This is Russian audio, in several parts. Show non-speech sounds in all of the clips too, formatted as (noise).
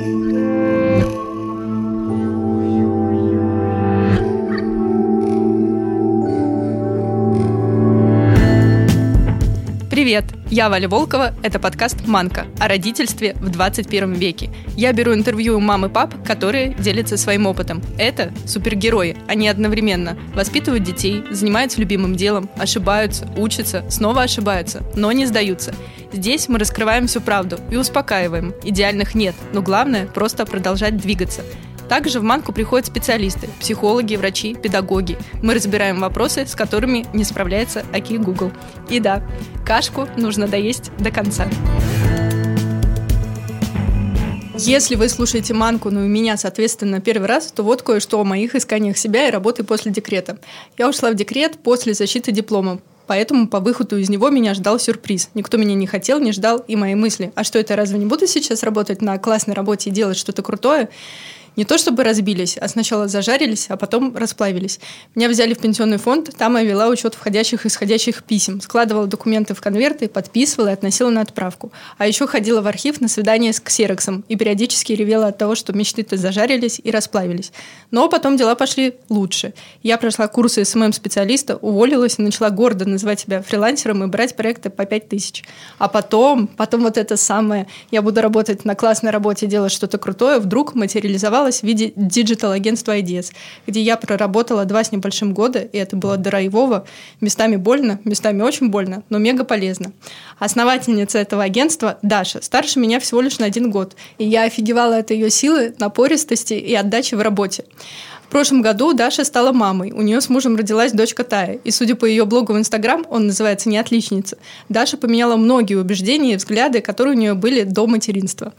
Привет! Я Валя Волкова, это подкаст «Манка» о родительстве в 21 веке. Я беру интервью у мам и пап, которые делятся своим опытом. Это супергерои, они одновременно воспитывают детей, занимаются любимым делом, ошибаются, учатся, снова ошибаются, но не сдаются. Здесь мы раскрываем всю правду и успокаиваем. Идеальных нет, но главное – просто продолжать двигаться – также в Манку приходят специалисты, психологи, врачи, педагоги. Мы разбираем вопросы, с которыми не справляется Аки Google. И да, кашку нужно доесть до конца. Если вы слушаете Манку, ну и меня, соответственно, первый раз, то вот кое-что о моих исканиях себя и работы после декрета. Я ушла в декрет после защиты диплома, поэтому по выходу из него меня ждал сюрприз. Никто меня не хотел, не ждал, и мои мысли. А что это, разве не буду сейчас работать на классной работе и делать что-то крутое? Не то чтобы разбились, а сначала зажарились, а потом расплавились. Меня взяли в пенсионный фонд, там я вела учет входящих и исходящих писем, складывала документы в конверты, подписывала и относила на отправку. А еще ходила в архив на свидание с ксероксом и периодически ревела от того, что мечты-то зажарились и расплавились. Но потом дела пошли лучше. Я прошла курсы SMM -специалиста, уволилась и начала гордо называть себя фрилансером и брать проекты по 5 тысяч. А потом, потом вот это самое, я буду работать на классной работе, делать что-то крутое, вдруг материализовалось оказалась в виде digital -агентства IDS, где я проработала два с небольшим года, и это было драйвово, местами больно, местами очень больно, но мега полезно. Основательница этого агентства Даша, старше меня всего лишь на один год, и я офигевала от ее силы, напористости и отдачи в работе. В прошлом году Даша стала мамой. У нее с мужем родилась дочка Тая. И судя по ее блогу в Инстаграм, он называется «Не отличница», Даша поменяла многие убеждения и взгляды, которые у нее были до материнства.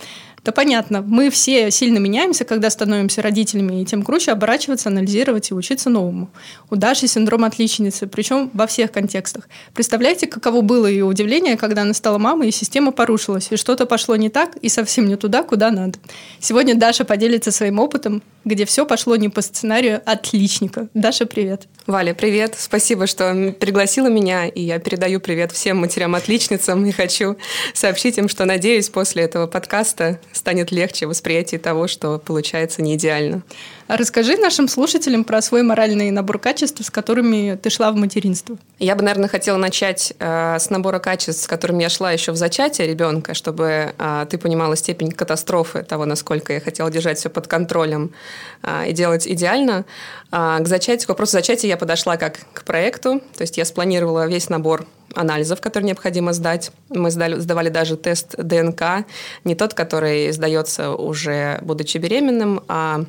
Да понятно, мы все сильно меняемся, когда становимся родителями, и тем круче оборачиваться, анализировать и учиться новому. У Даши синдром отличницы, причем во всех контекстах. Представляете, каково было ее удивление, когда она стала мамой, и система порушилась, и что-то пошло не так, и совсем не туда, куда надо. Сегодня Даша поделится своим опытом, где все пошло не по сценарию отличника. Даша, привет. Валя, привет. Спасибо, что пригласила меня, и я передаю привет всем матерям-отличницам и хочу сообщить им, что, надеюсь, после этого подкаста станет легче восприятие того, что получается не идеально. Расскажи нашим слушателям про свой моральный набор качеств, с которыми ты шла в материнство. Я бы, наверное, хотела начать э, с набора качеств, с которым я шла еще в зачатии ребенка, чтобы э, ты понимала степень катастрофы того, насколько я хотела держать все под контролем э, и делать идеально. Э, к зачатию, к вопросу зачатия я подошла как к проекту, то есть я спланировала весь набор анализов, которые необходимо сдать. Мы сдали, сдавали даже тест ДНК, не тот, который сдается уже будучи беременным, а,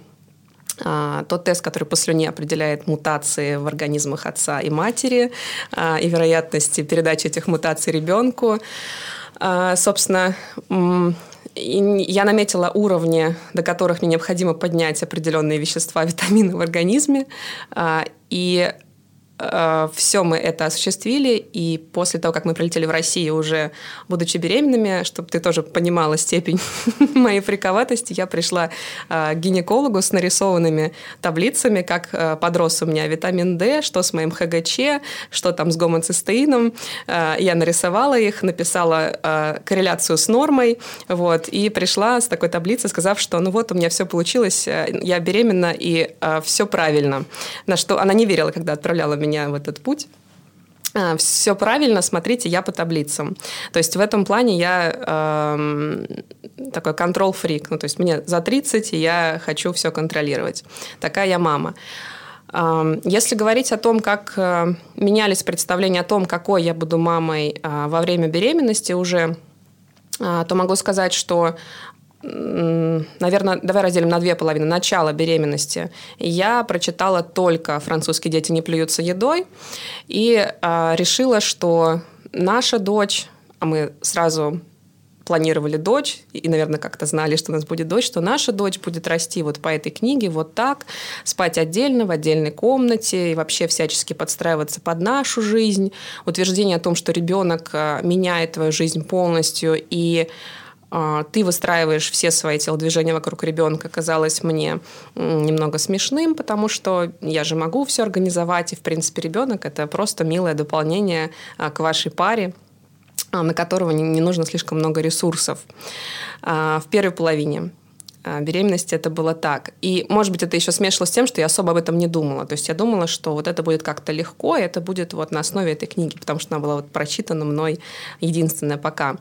тот тест, который по слюне определяет мутации в организмах отца и матери а, и вероятности передачи этих мутаций ребенку. А, собственно, я наметила уровни, до которых мне необходимо поднять определенные вещества, (laughs) витамины в организме. И все мы это осуществили, и после того, как мы прилетели в Россию уже будучи беременными, чтобы ты тоже понимала степень (laughs) моей фриковатости, я пришла э, к гинекологу с нарисованными таблицами, как э, подрос у меня витамин D, что с моим ХГЧ, что там с гомоцистеином. Я нарисовала их, написала корреляцию с нормой, вот, и пришла с такой таблицей, сказав, что ну вот у меня все получилось, я беременна, и все правильно. На что она не верила, когда отправляла меня в этот путь. А, Все правильно, смотрите, я по таблицам. То есть в этом плане я э, такой контрол-фрик. Ну, то есть мне за 30, и я хочу все контролировать. Такая я мама. Э, если говорить о том, как э, менялись представления о том, какой я буду мамой э, во время беременности уже, то могу сказать, что наверное, давай разделим на две половины. Начало беременности. Я прочитала только «Французские дети не плюются едой» и э, решила, что наша дочь, а мы сразу планировали дочь, и, наверное, как-то знали, что у нас будет дочь, что наша дочь будет расти вот по этой книге, вот так, спать отдельно, в отдельной комнате, и вообще всячески подстраиваться под нашу жизнь. Утверждение о том, что ребенок а, меняет твою жизнь полностью, и ты выстраиваешь все свои телодвижения вокруг ребенка, казалось мне немного смешным, потому что я же могу все организовать, и, в принципе, ребенок – это просто милое дополнение а, к вашей паре, а, на которого не нужно слишком много ресурсов в первой половине. А, беременности это было так. И, может быть, это еще смешивалось с тем, что я особо об этом не думала. То есть я думала, что вот это будет как-то легко, и это будет вот на основе этой книги, потому что она была вот прочитана мной единственная пока.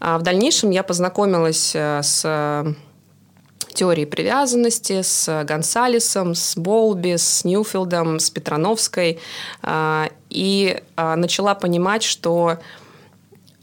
А в дальнейшем я познакомилась э, с теорией привязанности, с Гонсалесом, с Болби, с Ньюфилдом, с Петрановской. А, и начала понимать, что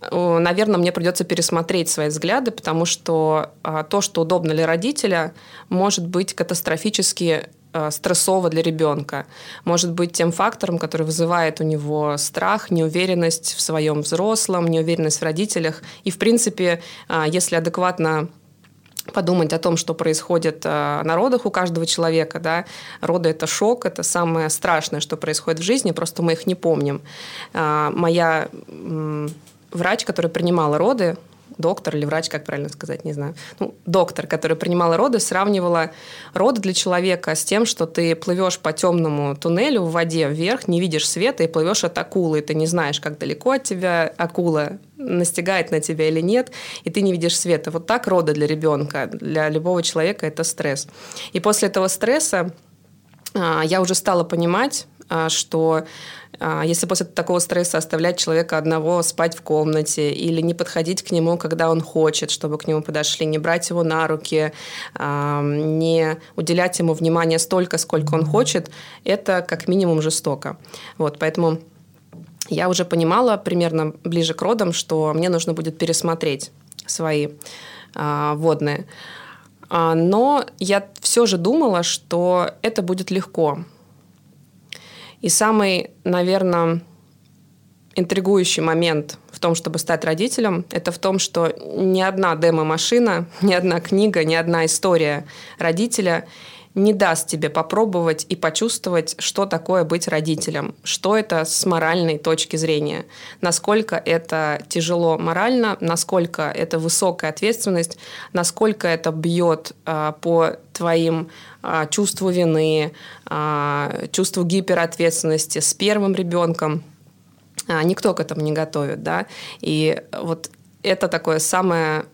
наверное, мне придется пересмотреть свои взгляды, потому что а, то, что удобно для родителя, может быть катастрофически а, стрессово для ребенка. Может быть тем фактором, который вызывает у него страх, неуверенность в своем взрослом, неуверенность в родителях. И, в принципе, а, если адекватно подумать о том, что происходит на родах у каждого человека. Да? Роды – это шок, это самое страшное, что происходит в жизни, просто мы их не помним. Моя врач, который принимала роды, доктор или врач, как правильно сказать, не знаю. Ну, доктор, который принимала роды, сравнивала роды для человека с тем, что ты плывешь по темному туннелю в воде вверх, не видишь света и плывешь от акулы, ты не знаешь, как далеко от тебя акула настигает на тебя или нет, и ты не видишь света. Вот так роды для ребенка, для любого человека это стресс. И после этого стресса а, я уже стала понимать, а, что если после такого стресса оставлять человека одного спать в комнате или не подходить к нему, когда он хочет, чтобы к нему подошли, не брать его на руки, а, не уделять ему внимания столько, сколько он хочет, это как минимум жестоко. Вот, поэтому я уже понимала примерно ближе к родам, что мне нужно будет пересмотреть свои а, водные. Но я все же думала, что это будет легко, и самый, наверное, интригующий момент в том, чтобы стать родителем, это в том, что ни одна демо-машина, (laughs) ни одна книга, ни одна история родителя не даст тебе попробовать и почувствовать, что такое быть родителем, что это с моральной точки зрения, насколько это тяжело морально, насколько это высокая ответственность, насколько это бьет а, по твоим чувству вины, а, чувству гиперответственности с первым ребенком. А, никто к этому не готовит, да. И вот это такое самое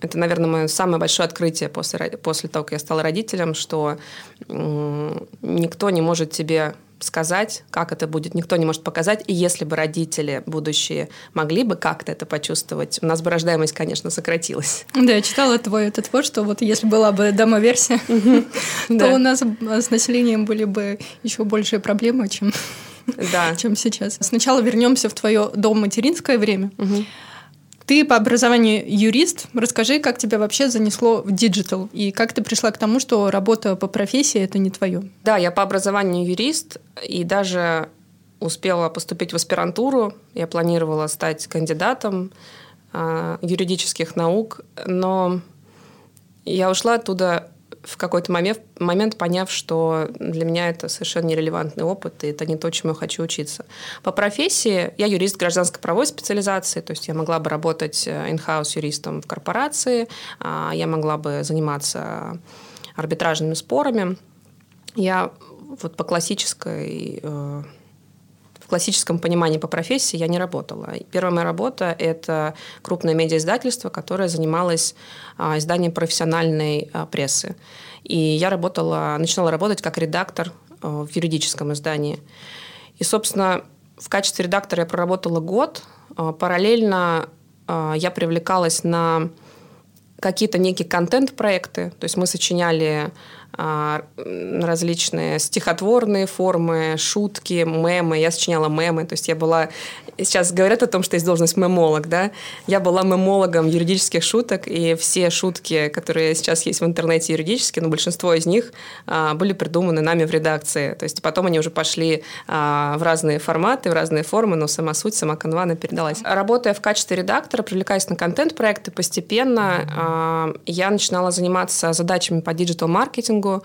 это, наверное, мое самое большое открытие после, после того, как я стала родителем, что никто не может тебе сказать, как это будет, никто не может показать. И если бы родители будущие могли бы как-то это почувствовать, у нас бы рождаемость, конечно, сократилась. Да, я читала твой этот пост, что вот если была бы демо-версия, (laughs) то у нас с населением были бы еще большие проблемы, чем (laughs) сейчас. Сначала вернемся в твое доматеринское время. Ты по образованию юрист. Расскажи, как тебя вообще занесло в digital и как ты пришла к тому, что работа по профессии это не твое. Да, я по образованию юрист и даже успела поступить в аспирантуру. Я планировала стать кандидатом э, юридических наук, но я ушла оттуда в какой-то момент, момент поняв, что для меня это совершенно нерелевантный опыт, и это не то, чему я хочу учиться. По профессии я юрист гражданско-правовой специализации, то есть я могла бы работать in-house э, юристом в корпорации, а, я могла бы заниматься арбитражными спорами. Я вот по классической э, классическом понимании по профессии я не работала. Первая моя работа – это крупное медиаиздательство, которое занималось а, изданием профессиональной а, прессы. И я работала, начинала работать как редактор а, в юридическом издании. И, собственно, в качестве редактора я проработала год. Параллельно я привлекалась на какие-то некие контент-проекты. То есть мы сочиняли различные стихотворные формы, шутки, мемы. Я сочиняла мемы, то есть я была... Сейчас говорят о том, что есть должность мемолог, да? Я была мемологом юридических шуток, и все шутки, которые сейчас есть в интернете юридические, но большинство из них а, были придуманы нами в редакции. То есть потом они уже пошли а, в разные форматы, в разные формы, но сама суть, сама канва, она передалась. Работая в качестве редактора, привлекаясь на контент-проекты, постепенно я начинала заниматься задачами по digital-маркетингу, маркетингу.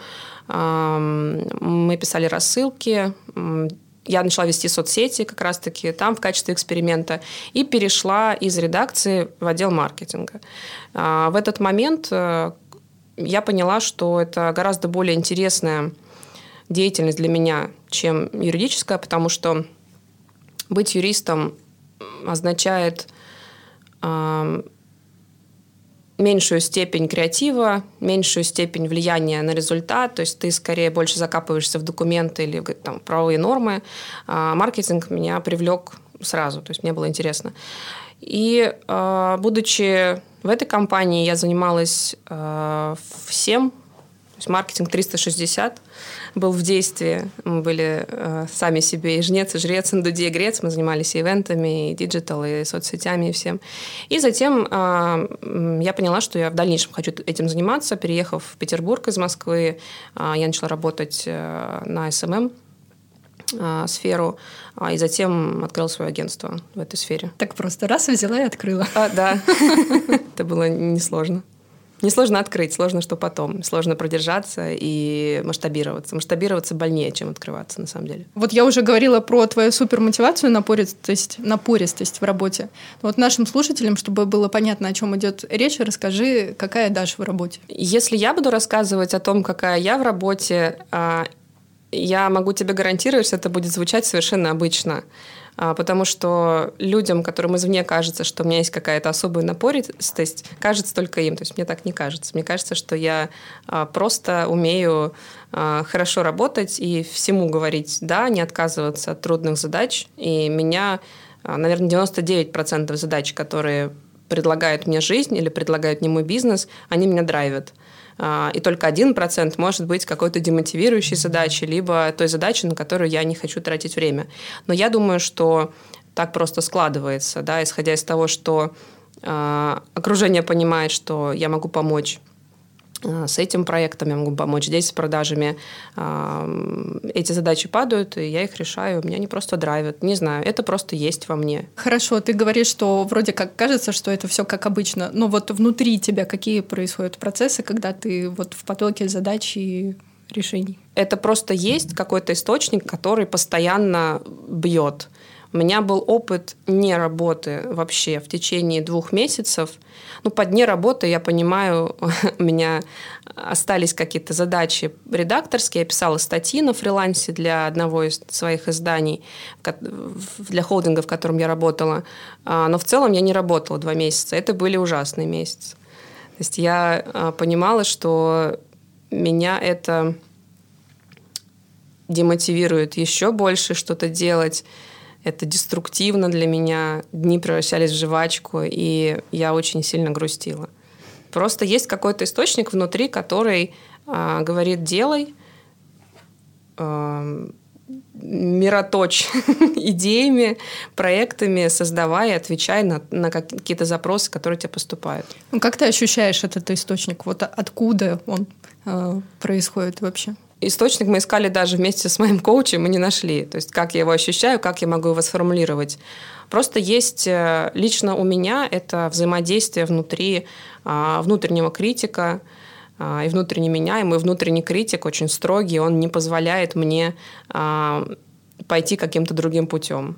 Мы писали рассылки, я начала вести соцсети как раз-таки там в качестве эксперимента и перешла из редакции в отдел маркетинга. А, в этот момент э, я поняла, что это гораздо более интересная деятельность для меня, чем юридическая, потому что быть юристом означает меньшую степень креатива, меньшую степень влияния на результат, то есть ты скорее больше закапываешься в документы или там, правовые нормы. А маркетинг меня привлек сразу, то есть мне было интересно. И а, будучи в этой компании, я занималась а, всем, то есть маркетинг 360 был в действии. Мы были э, сами себе и жнец, и жрец, и в дуде игрец. Мы занимались и ивентами, и digital, и соцсетями, и всем. И затем э, я поняла, что я в дальнейшем хочу этим заниматься. Переехав в Петербург из Москвы, э, я начала работать э, на SMM э, сферу, а, и затем открыла свое агентство в этой сфере. Так просто раз взяла и открыла. А, да, (laughs) это было несложно. Несложно открыть, сложно, что потом. Сложно продержаться и масштабироваться. Масштабироваться больнее, чем открываться, на самом деле. Вот я уже говорила про твою супермотивацию, напористость, напористость в работе. Вот нашим слушателям, чтобы было понятно, о чем идет речь, расскажи, какая Даша в работе. Если я буду рассказывать о том, какая я в работе, а, я могу тебе гарантировать, что это будет звучать совершенно обычно. А, потому что людям, которым извне кажется, что у меня есть какая-то особая напористость, кажется только им. То есть мне так не кажется. Мне кажется, что я а, просто умею а, хорошо работать и всему говорить «да», не отказываться от трудных задач. И меня, наверное, 99% задач, которые предлагает мне жизнь или предлагает мне мой бизнес, они меня драйвят. А, и только один процент может быть какой-то демотивирующей задачей, либо той задачей, на которую я не хочу тратить время. Но я думаю, что так просто складывается, да, исходя из того, что э, окружение понимает, что я могу помочь с этим проектом я могу помочь, здесь с продажами. Эти задачи падают, и я их решаю. Меня не просто драйвят. Не знаю, это просто есть во мне. Хорошо, ты говоришь, что вроде как кажется, что это все как обычно, но вот внутри тебя какие происходят процессы, когда ты вот в потоке задач и решений? Это просто есть какой-то источник, который постоянно бьет. У меня был опыт не работы вообще в течение двух месяцев. Ну, по дне работы, я понимаю, (laughs) у меня остались какие-то задачи редакторские. Я писала статьи на фрилансе для одного из своих изданий, для холдинга, в котором я работала. А, но в целом я не работала два месяца. Это были ужасные месяцы. То есть я а, понимала, что меня это демотивирует еще больше что-то делать это деструктивно для меня, дни превращались в жвачку, и я очень сильно грустила. Просто есть какой-то источник внутри, который э, говорит «делай», э, мироточь (laughs) идеями, проектами, создавая, отвечая на, на какие-то запросы, которые тебе поступают. Ну, как ты ощущаешь этот источник? Вот откуда он э, происходит вообще? Источник мы искали даже вместе с моим коучем, мы не нашли. То есть как я его ощущаю, как я могу его сформулировать. Просто есть э, лично у меня это взаимодействие внутри а, внутреннего критика а, и внутренне меня, и мой внутренний критик очень строгий, он не позволяет мне а, пойти каким-то другим путем.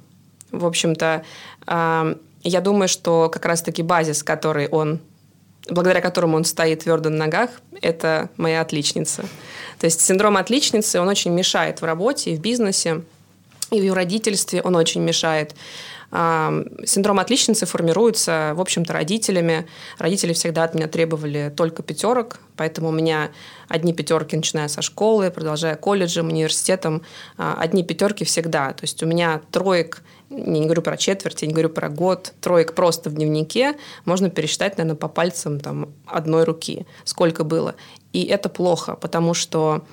В общем-то, я думаю, что как раз-таки базис, который он благодаря которому он стоит твердо на ногах, это моя отличница. То есть синдром отличницы, он очень мешает в работе и в бизнесе, и в родительстве он очень мешает. Синдром отличницы формируется, в общем-то, родителями. Родители всегда от меня требовали только пятерок, поэтому у меня одни пятерки, начиная со школы, продолжая колледжем, университетом, а, одни пятерки всегда. То есть у меня троек я не говорю про четверть, я не говорю про год, троек просто в дневнике можно пересчитать, наверное, по пальцам там, одной руки, сколько было. И это плохо, потому что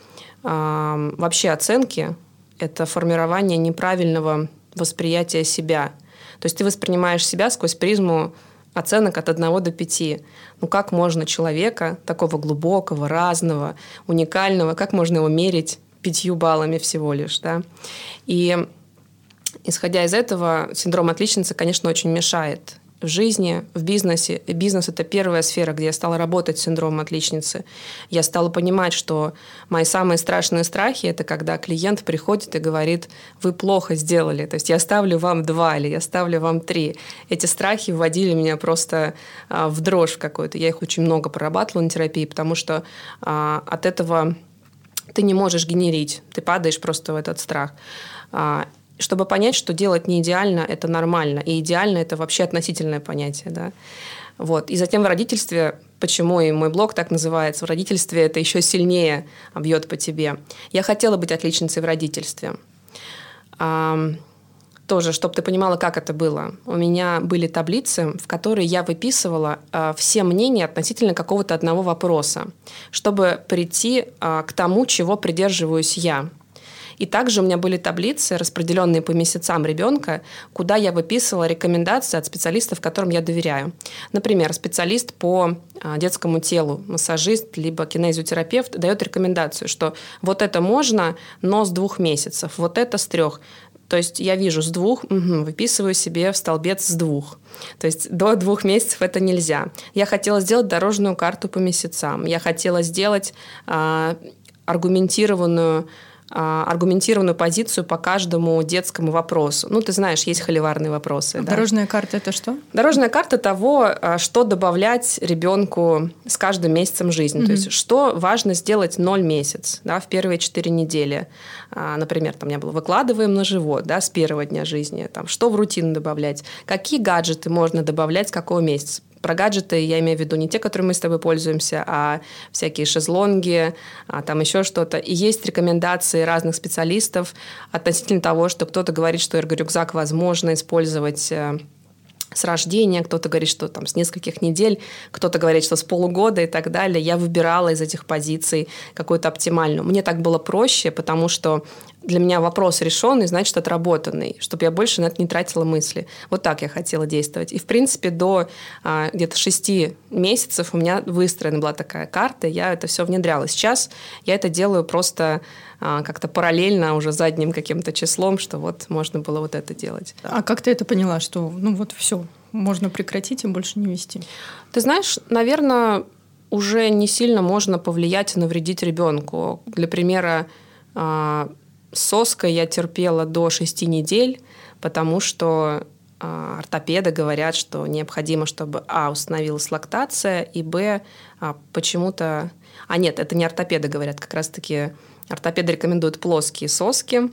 э, вообще оценки – это формирование неправильного восприятия себя. То есть ты воспринимаешь себя сквозь призму оценок от 1 до 5. Ну как можно человека, такого глубокого, разного, уникального, как можно его мерить пятью баллами всего лишь, да? И Исходя из этого, синдром отличницы, конечно, очень мешает в жизни, в бизнесе. Бизнес – это первая сфера, где я стала работать с синдромом отличницы. Я стала понимать, что мои самые страшные страхи – это когда клиент приходит и говорит, вы плохо сделали, то есть я ставлю вам два или я ставлю вам три. Эти страхи вводили меня просто а, в дрожь какую-то. Я их очень много прорабатывала на терапии, потому что а, от этого ты не можешь генерить, ты падаешь просто в этот страх. А, чтобы понять, что делать не идеально, это нормально. И идеально это вообще относительное понятие. Да? Вот. И затем в родительстве, почему и мой блог так называется, в родительстве это еще сильнее бьет по тебе. Я хотела быть отличницей в родительстве. Тоже, чтобы ты понимала, как это было. У меня были таблицы, в которые я выписывала э, все мнения относительно какого-то одного вопроса, чтобы прийти э, к тому, чего придерживаюсь я. И также у меня были таблицы, распределенные по месяцам ребенка, куда я выписывала рекомендации от специалистов, которым я доверяю. Например, специалист по а, детскому телу, массажист, либо кинезиотерапевт дает рекомендацию, что вот это можно, но с двух месяцев, вот это с трех. То есть я вижу с двух, угу, выписываю себе в столбец с двух. То есть до двух месяцев это нельзя. Я хотела сделать дорожную карту по месяцам. Я хотела сделать а, аргументированную аргументированную позицию по каждому детскому вопросу. Ну, ты знаешь, есть холиварные вопросы. А да? Дорожная карта это что? Дорожная карта того, а, что добавлять ребенку с каждым месяцем жизни. Угу. То есть, что важно сделать 0 месяц да, в первые 4 недели. Например, там у меня было выкладываем на живот да, с первого дня жизни. Там, что в рутину добавлять, какие гаджеты можно добавлять с какого месяца про гаджеты я имею в виду не те, которые мы с тобой пользуемся, а всякие шезлонги, а там еще что-то. И есть рекомендации разных специалистов относительно того, что кто-то говорит, что эрго-рюкзак возможно использовать э, с рождения, кто-то говорит, что там с нескольких недель, кто-то говорит, что с полугода и так далее. Я выбирала из этих позиций какую-то оптимальную. Мне так было проще, потому что для меня вопрос решенный, значит, отработанный, чтобы я больше на это не тратила мысли. Вот так я хотела действовать. И, в принципе, до а, где-то шести месяцев у меня выстроена была такая карта, я это все внедряла. Сейчас я это делаю просто а, как-то параллельно уже задним каким-то числом, что вот можно было вот это делать. А как ты это поняла, что ну вот все, можно прекратить и больше не вести? Ты знаешь, наверное, уже не сильно можно повлиять и навредить ребенку. Для примера, а, соской я терпела до 6 недель, потому что а, ортопеды говорят, что необходимо, чтобы а. установилась лактация, и б. А, почему-то... А нет, это не ортопеды говорят, как раз-таки ортопеды рекомендуют плоские соски,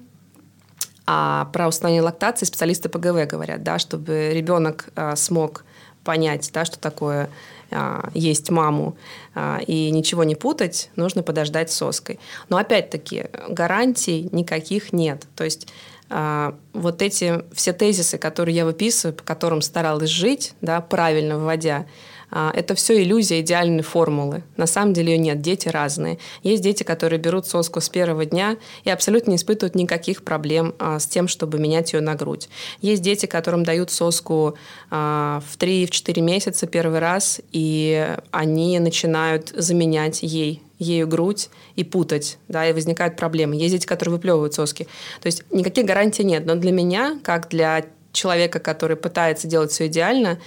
а про установление лактации специалисты ПГВ говорят, да, чтобы ребенок а, смог понять, да, что такое а, есть маму а, и ничего не путать, нужно подождать соской. Но опять-таки гарантий никаких нет. То есть а, вот эти все тезисы, которые я выписываю, по которым старалась жить, да, правильно вводя, это все иллюзия идеальной формулы. На самом деле ее нет, дети разные. Есть дети, которые берут соску с первого дня и абсолютно не испытывают никаких проблем а, с тем, чтобы менять ее на грудь. Есть дети, которым дают соску а, в 3-4 месяца первый раз, и они начинают заменять ей ею грудь и путать, да, и возникают проблемы. Есть дети, которые выплевывают соски. То есть никаких гарантий нет. Но для меня, как для человека, который пытается делать все идеально, а,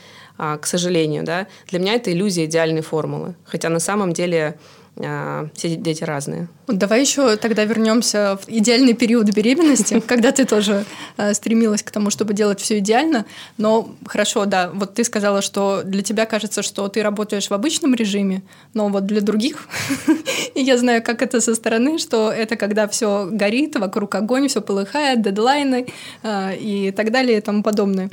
к сожалению, да, для меня это иллюзия идеальной формулы. Хотя на самом деле а, все дети разные. Давай еще тогда вернемся в идеальный период беременности, (laughs) когда ты тоже а, стремилась к тому, чтобы делать все идеально. Но хорошо, да, вот ты сказала, что для тебя кажется, что ты работаешь в обычном режиме, но вот для других, (laughs) я знаю, как это со стороны, что это когда все горит, вокруг огонь, все полыхает, дедлайны а, и так далее и тому подобное.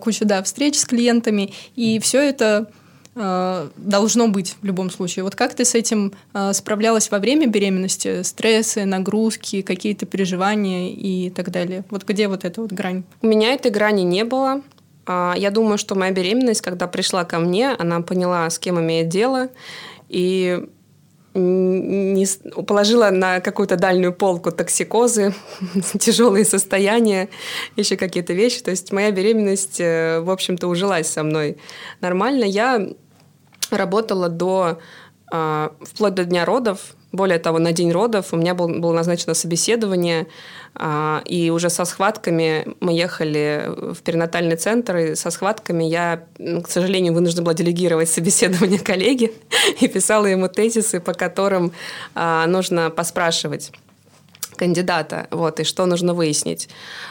Куча, да, встреч с клиентами, и все это Э, должно быть в любом случае. Вот как ты с этим э, справлялась во время беременности? Стрессы, нагрузки, какие-то переживания и так далее? Вот где вот эта вот грань? У меня этой грани не было. А, я думаю, что моя беременность, когда пришла ко мне, она поняла, с кем имеет дело, и не положила на какую-то дальнюю полку токсикозы, (laughs) тяжелые состояния, еще какие-то вещи. То есть моя беременность, э, в общем-то, ужилась со мной нормально. Я работала до а, вплоть до дня родов. Более того, на день родов у меня был, было назначено собеседование, а, и уже со схватками мы ехали в перинатальный центр, и со схватками я, к сожалению, вынуждена была делегировать собеседование (laughs) коллеге и писала ему тезисы, по которым а, нужно поспрашивать кандидата, вот, и что нужно выяснить.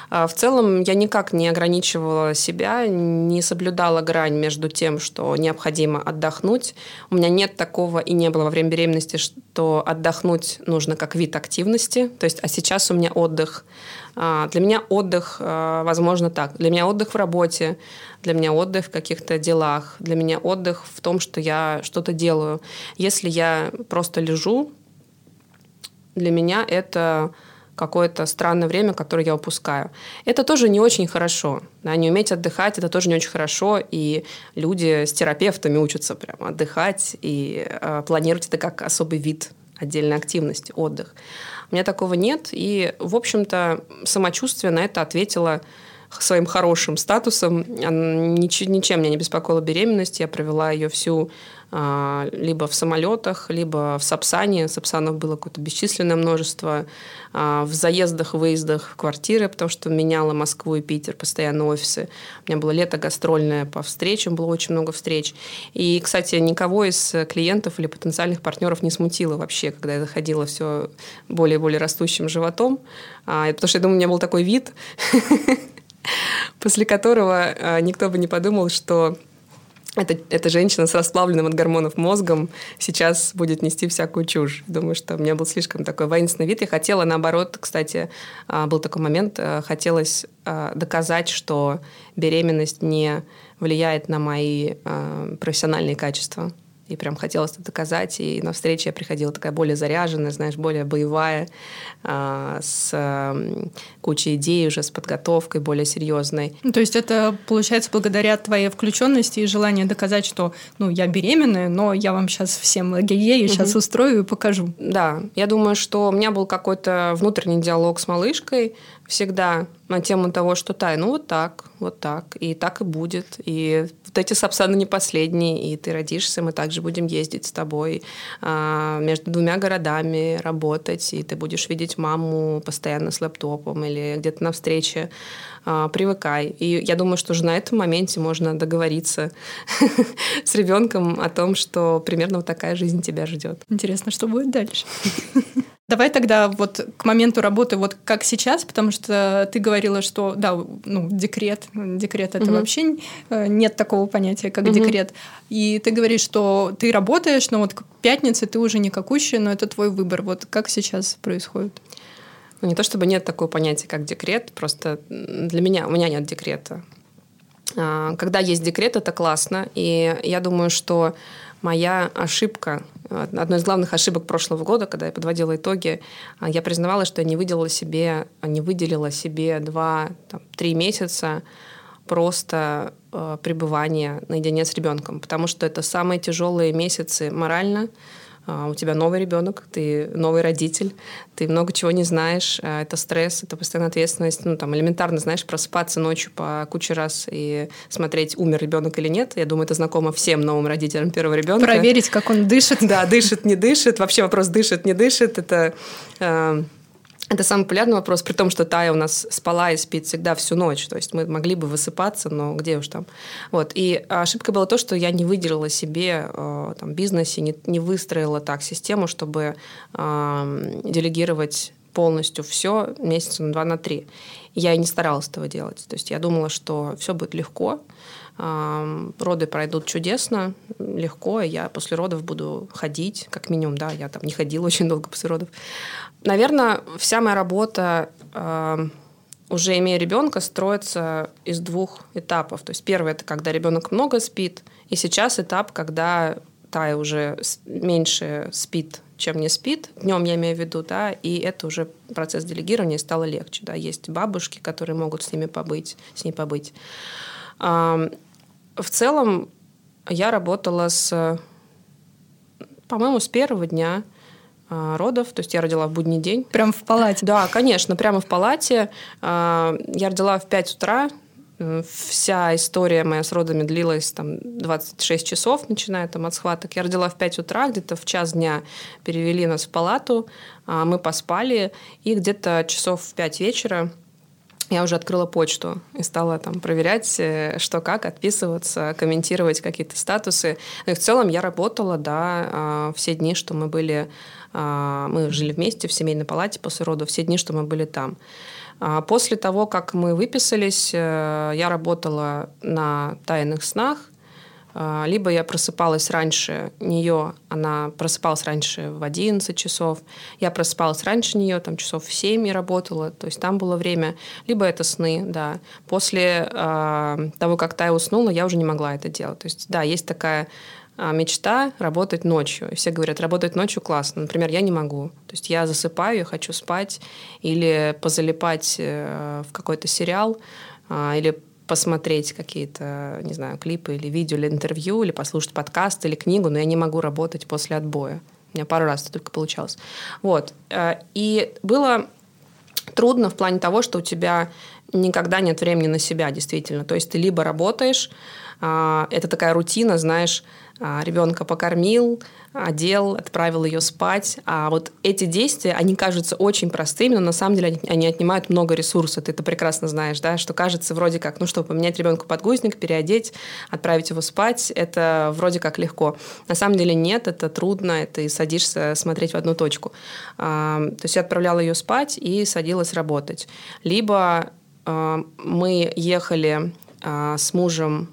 А, в целом я никак не ограничивала себя, не соблюдала грань между тем, что необходимо отдохнуть. У меня нет такого и не было во время беременности, что отдохнуть нужно как вид активности. То есть, а сейчас у меня отдых. А, для меня отдых, а, возможно, так. Для меня отдых в работе, для меня отдых в каких-то делах, для меня отдых в том, что я что-то делаю. Если я просто лежу, для меня это какое-то странное время, которое я упускаю. Это тоже не очень хорошо. Да, не уметь отдыхать, это тоже не очень хорошо. И люди с терапевтами учатся прямо отдыхать и э, планировать это как особый вид отдельной активности, отдых. У меня такого нет. И, в общем-то, самочувствие на это ответило своим хорошим статусом. Ничем меня не беспокоила беременность. Я провела ее всю либо в самолетах, либо в Сапсане. Сапсанов было какое-то бесчисленное множество. А, в заездах, выездах в квартиры, потому что меняла Москву и Питер, постоянно офисы. У меня было лето гастрольное по встречам, было очень много встреч. И, кстати, никого из клиентов или потенциальных партнеров не смутило вообще, когда я заходила все более и более растущим животом. А, потому что, я думаю, у меня был такой вид, (laughs) после которого никто бы не подумал, что эта, эта женщина с расплавленным от гормонов мозгом сейчас будет нести всякую чушь. Думаю, что у меня был слишком такой воинственный вид. Я хотела, наоборот, кстати, а, был такой момент, а, хотелось а, доказать, что беременность не влияет на мои профессиональные качества и прям хотелось это доказать. И на встрече я приходила такая более заряженная, знаешь, более боевая, э, с кучей идей уже, с подготовкой более серьезной. Ну, то есть это получается благодаря твоей включенности и желанию доказать, что ну, я беременная, но я вам сейчас всем гею сейчас угу. устрою и покажу. Да, я думаю, что у меня был какой-то внутренний диалог с малышкой всегда на тему того, что тай, ну вот так, вот так, и так и будет, и вот эти сапсаны не последние, и ты родишься, мы также будем ездить с тобой а, между двумя городами, работать, и ты будешь видеть маму постоянно с лэптопом или где-то на встрече. А, привыкай. И я думаю, что уже на этом моменте можно договориться (laughs) с ребенком о том, что примерно вот такая жизнь тебя ждет. Интересно, что будет дальше. (laughs) Давай тогда вот к моменту работы вот как сейчас, потому что ты говорила, что да, ну декрет, декрет это угу. вообще э, нет такого понятия, как угу. декрет. И ты говоришь, что ты работаешь, но вот к пятнице ты уже не какущая, но это твой выбор. Вот как сейчас происходит? Ну, не то чтобы нет такого понятия, как декрет, просто для меня, у меня нет декрета. А, когда есть декрет, это классно, и я думаю, что моя ошибка, одной из главных ошибок прошлого года, когда я подводила итоги, а, я признавала, что я не выделила себе, не выделила себе два-три месяца просто э, пребывания наедине с ребенком, потому что это самые тяжелые месяцы морально, а, у тебя новый ребенок, ты новый родитель, ты много чего не знаешь, а, это стресс, это постоянная ответственность, ну, там, элементарно, знаешь, просыпаться ночью по куче раз и смотреть, умер ребенок или нет. Я думаю, это знакомо всем новым родителям первого ребенка. Проверить, как он дышит. (laughs) Да, дышит, не дышит. Вообще вопрос дышит, не дышит. Это а, это самый популярный вопрос, при том, что Тая у нас спала и спит всегда всю ночь. То есть мы могли бы высыпаться, но где уж там. Вот. И ошибка была то, что я не выделила себе э, там, бизнесе, не, не выстроила так систему, чтобы э, делегировать полностью все месяца на два, на три. Я и не старалась этого делать. То есть я думала, что все будет легко, роды пройдут чудесно, легко, я после родов буду ходить, как минимум, да, я там не ходила (laughs) очень долго после родов. Наверное, вся моя работа уже имея ребенка, строится из двух этапов. То есть первый это когда ребенок много спит, и сейчас этап, когда Тая уже меньше спит, чем не спит, днем я имею в виду, да, и это уже процесс делегирования стало легче, да, есть бабушки, которые могут с ними побыть, с ней побыть. В целом я работала с, по-моему, с первого дня а, родов, то есть я родила в будний день. Прямо в палате? Да, конечно, прямо в палате. А, я родила в 5 утра, вся история моя с родами длилась там 26 часов, начиная там от схваток. Я родила в 5 утра, где-то в час дня перевели нас в палату, а, мы поспали, и где-то часов в 5 вечера я уже открыла почту и стала там проверять, э, что как, отписываться, комментировать какие-то статусы. Ну и в целом я работала, да, а, все дни, что мы были, а, мы жили вместе в семейной палате после родов, все дни, что мы были там. А после того, как мы выписались, э, я работала на тайных снах, либо я просыпалась раньше нее, она просыпалась раньше в 11 часов, я просыпалась раньше нее, там часов в 7 я работала, то есть там было время, либо это сны, да. После э, того, как Тая уснула, я уже не могла это делать. То есть, да, есть такая мечта работать ночью. И все говорят, работать ночью классно. Например, я не могу. То есть я засыпаю, я хочу спать или позалипать э, в какой-то сериал, или посмотреть какие-то, не знаю, клипы или видео, или интервью, или послушать подкаст, или книгу, но я не могу работать после отбоя. У меня пару раз это только получалось. Вот. Э, и было трудно в плане того, что у тебя никогда нет времени на себя, действительно. То есть ты либо работаешь, а, это такая рутина, знаешь, а, ребенка покормил, одел, отправил ее спать. А вот эти действия, они кажутся очень простыми, но на самом деле они отнимают много ресурса. Ты это прекрасно знаешь, да, что кажется вроде как, ну что, поменять ребенку подгузник, переодеть, отправить его спать, это вроде как легко. На самом деле нет, это трудно, ты садишься смотреть в одну точку. А, то есть я отправляла ее спать и садилась работать. Либо мы ехали с мужем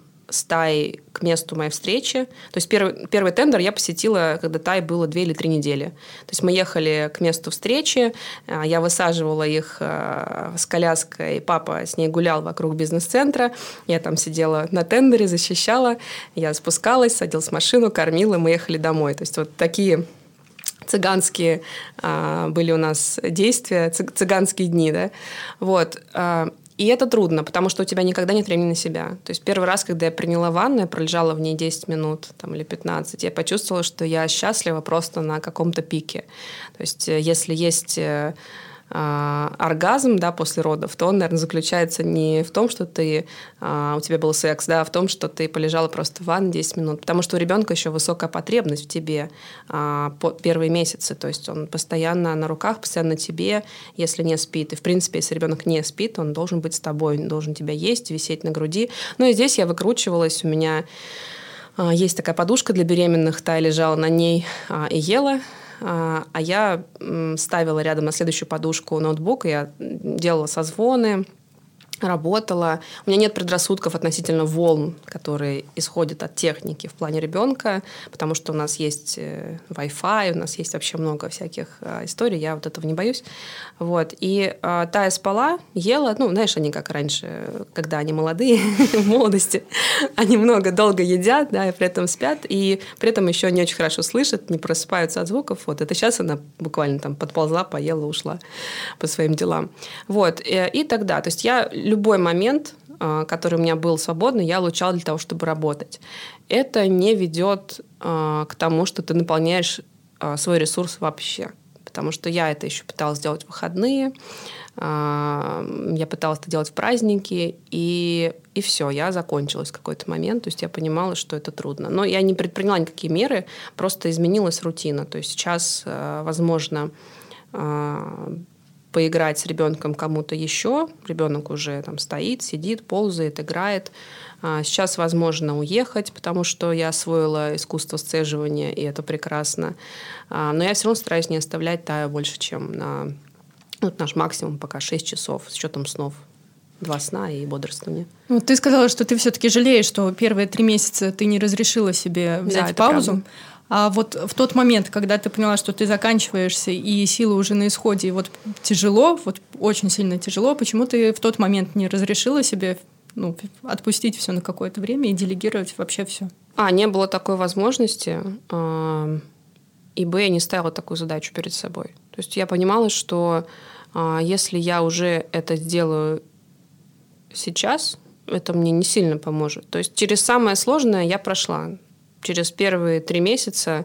Тай к месту моей встречи. То есть первый, первый тендер я посетила, когда Тай было две или три недели. То есть мы ехали к месту встречи, а, я высаживала их а, с коляской, папа с ней гулял вокруг бизнес-центра, я там сидела на тендере, защищала, я спускалась, садилась в машину, кормила, мы ехали домой. То есть вот такие цыганские а, были у нас действия, цыганские дни, да, вот. А, и это трудно, потому что у тебя никогда нет времени на себя. То есть первый раз, когда я приняла ванну, я пролежала в ней 10 минут там, или 15, я почувствовала, что я счастлива просто на каком-то пике. То есть э, если есть э, оргазм да, после родов, то он, наверное, заключается не в том, что ты, а, у тебя был секс, да, а в том, что ты полежала просто в ванне 10 минут. Потому что у ребенка еще высокая потребность в тебе а, первые месяцы. То есть он постоянно на руках, постоянно тебе, если не спит. И, в принципе, если ребенок не спит, он должен быть с тобой, он должен тебя есть, висеть на груди. Ну и здесь я выкручивалась, у меня есть такая подушка для беременных, та лежала на ней и ела. А, а я ставила рядом на следующую подушку ноутбук, я делала созвоны, работала. У меня нет предрассудков относительно волн, которые исходят от техники в плане ребенка, потому что у нас есть э, Wi-Fi, у нас есть вообще много всяких э, историй, я вот этого не боюсь. Вот. И э, Тая спала, ела, ну, знаешь, они как раньше, когда они молодые, (laughs) в молодости, они много, долго едят, да, и при этом спят, и при этом еще не очень хорошо слышат, не просыпаются от звуков. Вот это сейчас она буквально там подползла, поела, ушла по своим делам. Вот. И, и тогда, то есть я любой момент, а, который у меня был свободный, я лучала для того, чтобы работать. Это не ведет а, к тому, что ты наполняешь а, свой ресурс вообще. Потому что я это еще пыталась сделать в выходные, я пыталась это делать в праздники, и, и все, я закончилась в какой-то момент, то есть я понимала, что это трудно. Но я не предприняла никакие меры, просто изменилась рутина. То есть сейчас, возможно, поиграть с ребенком кому-то еще. Ребенок уже там стоит, сидит, ползает, играет. А, сейчас возможно уехать, потому что я освоила искусство сцеживания, и это прекрасно. А, но я все равно стараюсь не оставлять Таю больше, чем на вот наш максимум пока 6 часов с учетом снов два сна и бодрствование. Вот ты сказала, что ты все-таки жалеешь, что первые три месяца ты не разрешила себе взять да, паузу. Правда. А вот в тот момент, когда ты поняла, что ты заканчиваешься и силы уже на исходе, и вот тяжело, вот очень сильно тяжело, почему ты в тот момент не разрешила себе ну, отпустить все на какое-то время и делегировать вообще все? А, не было такой возможности. А, и Б, я не ставила такую задачу перед собой. То есть я понимала, что а, если я уже это сделаю сейчас, это мне не сильно поможет. То есть через самое сложное я прошла через первые три месяца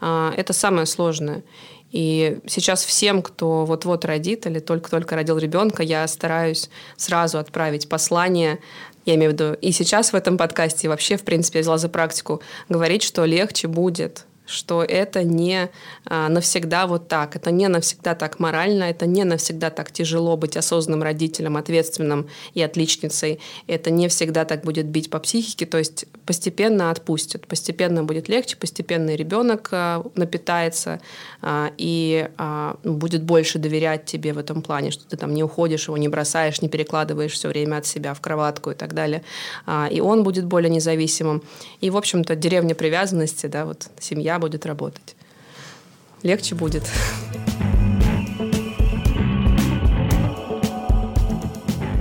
а, это самое сложное. И сейчас всем, кто вот-вот родит или только-только родил ребенка, я стараюсь сразу отправить послание я имею в виду и сейчас в этом подкасте, и вообще, в принципе, я взяла за практику говорить, что легче будет что это не а, навсегда вот так, это не навсегда так морально, это не навсегда так тяжело быть осознанным родителем, ответственным и отличницей, это не всегда так будет бить по психике, то есть постепенно отпустят, постепенно будет легче, постепенно ребенок а, напитается а, и будет больше доверять тебе в этом плане, что ты там не уходишь его, не бросаешь, не перекладываешь все время от себя в кроватку и так далее, и он будет более независимым. И, в общем-то, деревня привязанности, да, вот семья будет работать. Легче будет.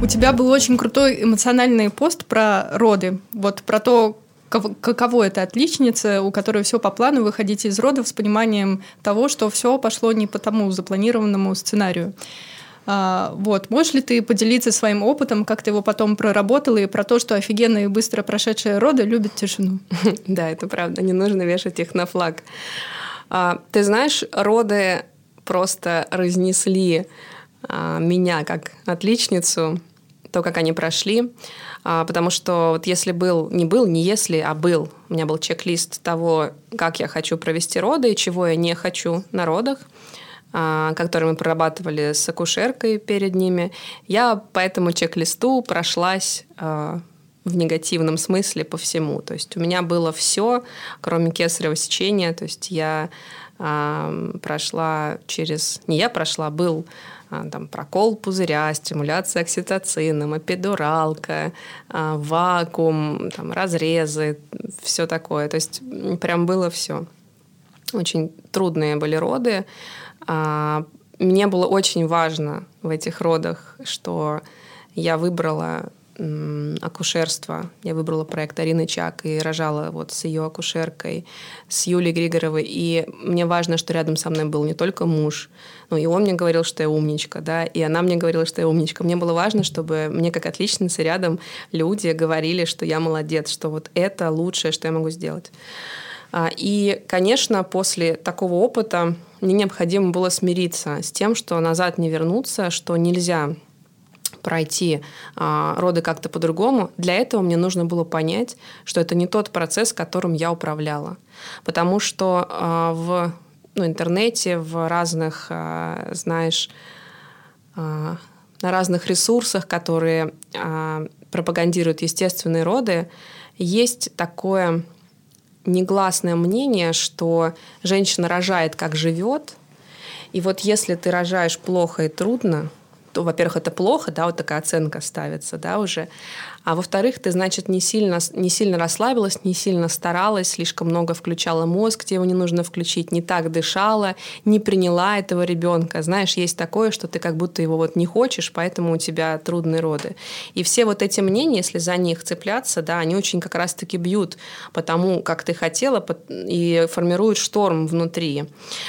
У тебя был очень крутой эмоциональный пост про роды. Вот про то, каково это отличница, у которой все по плану, выходить из родов с пониманием того, что все пошло не по тому запланированному сценарию. А, вот. Можешь ли ты поделиться своим опытом, как ты его потом проработала, и про то, что офигенно и быстро прошедшие роды любят тишину? (laughs) Да, это правда. Не нужно вешать их на флаг. А, ты знаешь, роды просто разнесли а, меня как отличницу, то, как они прошли. Потому что вот если был, не был, не если, а был, у меня был чек-лист того, как я хочу провести роды и чего я не хочу на родах – который мы прорабатывали с акушеркой перед ними. Я по этому чек-листу прошлась а, в негативном смысле по всему. То есть у меня было все, кроме кесарево сечения. То есть я э, прошла через... Не я прошла, был э, там, прокол пузыря, стимуляция окситоцином, эпидуралка, э, вакуум, там, разрезы, все такое. То есть прям было все. Очень трудные были роды. А, мне было очень важно в этих родах, что я выбрала акушерство. Я выбрала проект Арины Чак и рожала вот с ее акушеркой, с Юлей Григоровой. И мне важно, что рядом со мной был не только муж, но и он мне говорил, что я умничка, да, и она мне говорила, что я умничка. Мне было важно, чтобы мне как отличнице рядом люди говорили, что я молодец, что вот это лучшее, что я могу сделать. А, и, конечно, после такого опыта мне необходимо было смириться с тем, что назад не вернуться, что нельзя пройти а, роды как-то по-другому. Для этого мне нужно было понять, что это не тот процесс, которым я управляла. Потому что а, в ну, интернете, в разных, а, знаешь, а, на разных ресурсах, которые а, пропагандируют естественные роды, есть такое негласное мнение, что женщина рожает, как живет. И вот если ты рожаешь плохо и трудно, то, во-первых, это плохо, да, вот такая оценка ставится, да, уже. А во-вторых, ты, значит, не сильно, не сильно расслабилась, не сильно старалась, слишком много включала мозг, тебе его не нужно включить, не так дышала, не приняла этого ребенка. Знаешь, есть такое, что ты как будто его вот не хочешь, поэтому у тебя трудные роды. И все вот эти мнения, если за них цепляться, да, они очень как раз-таки бьют по тому, как ты хотела, и формируют шторм внутри.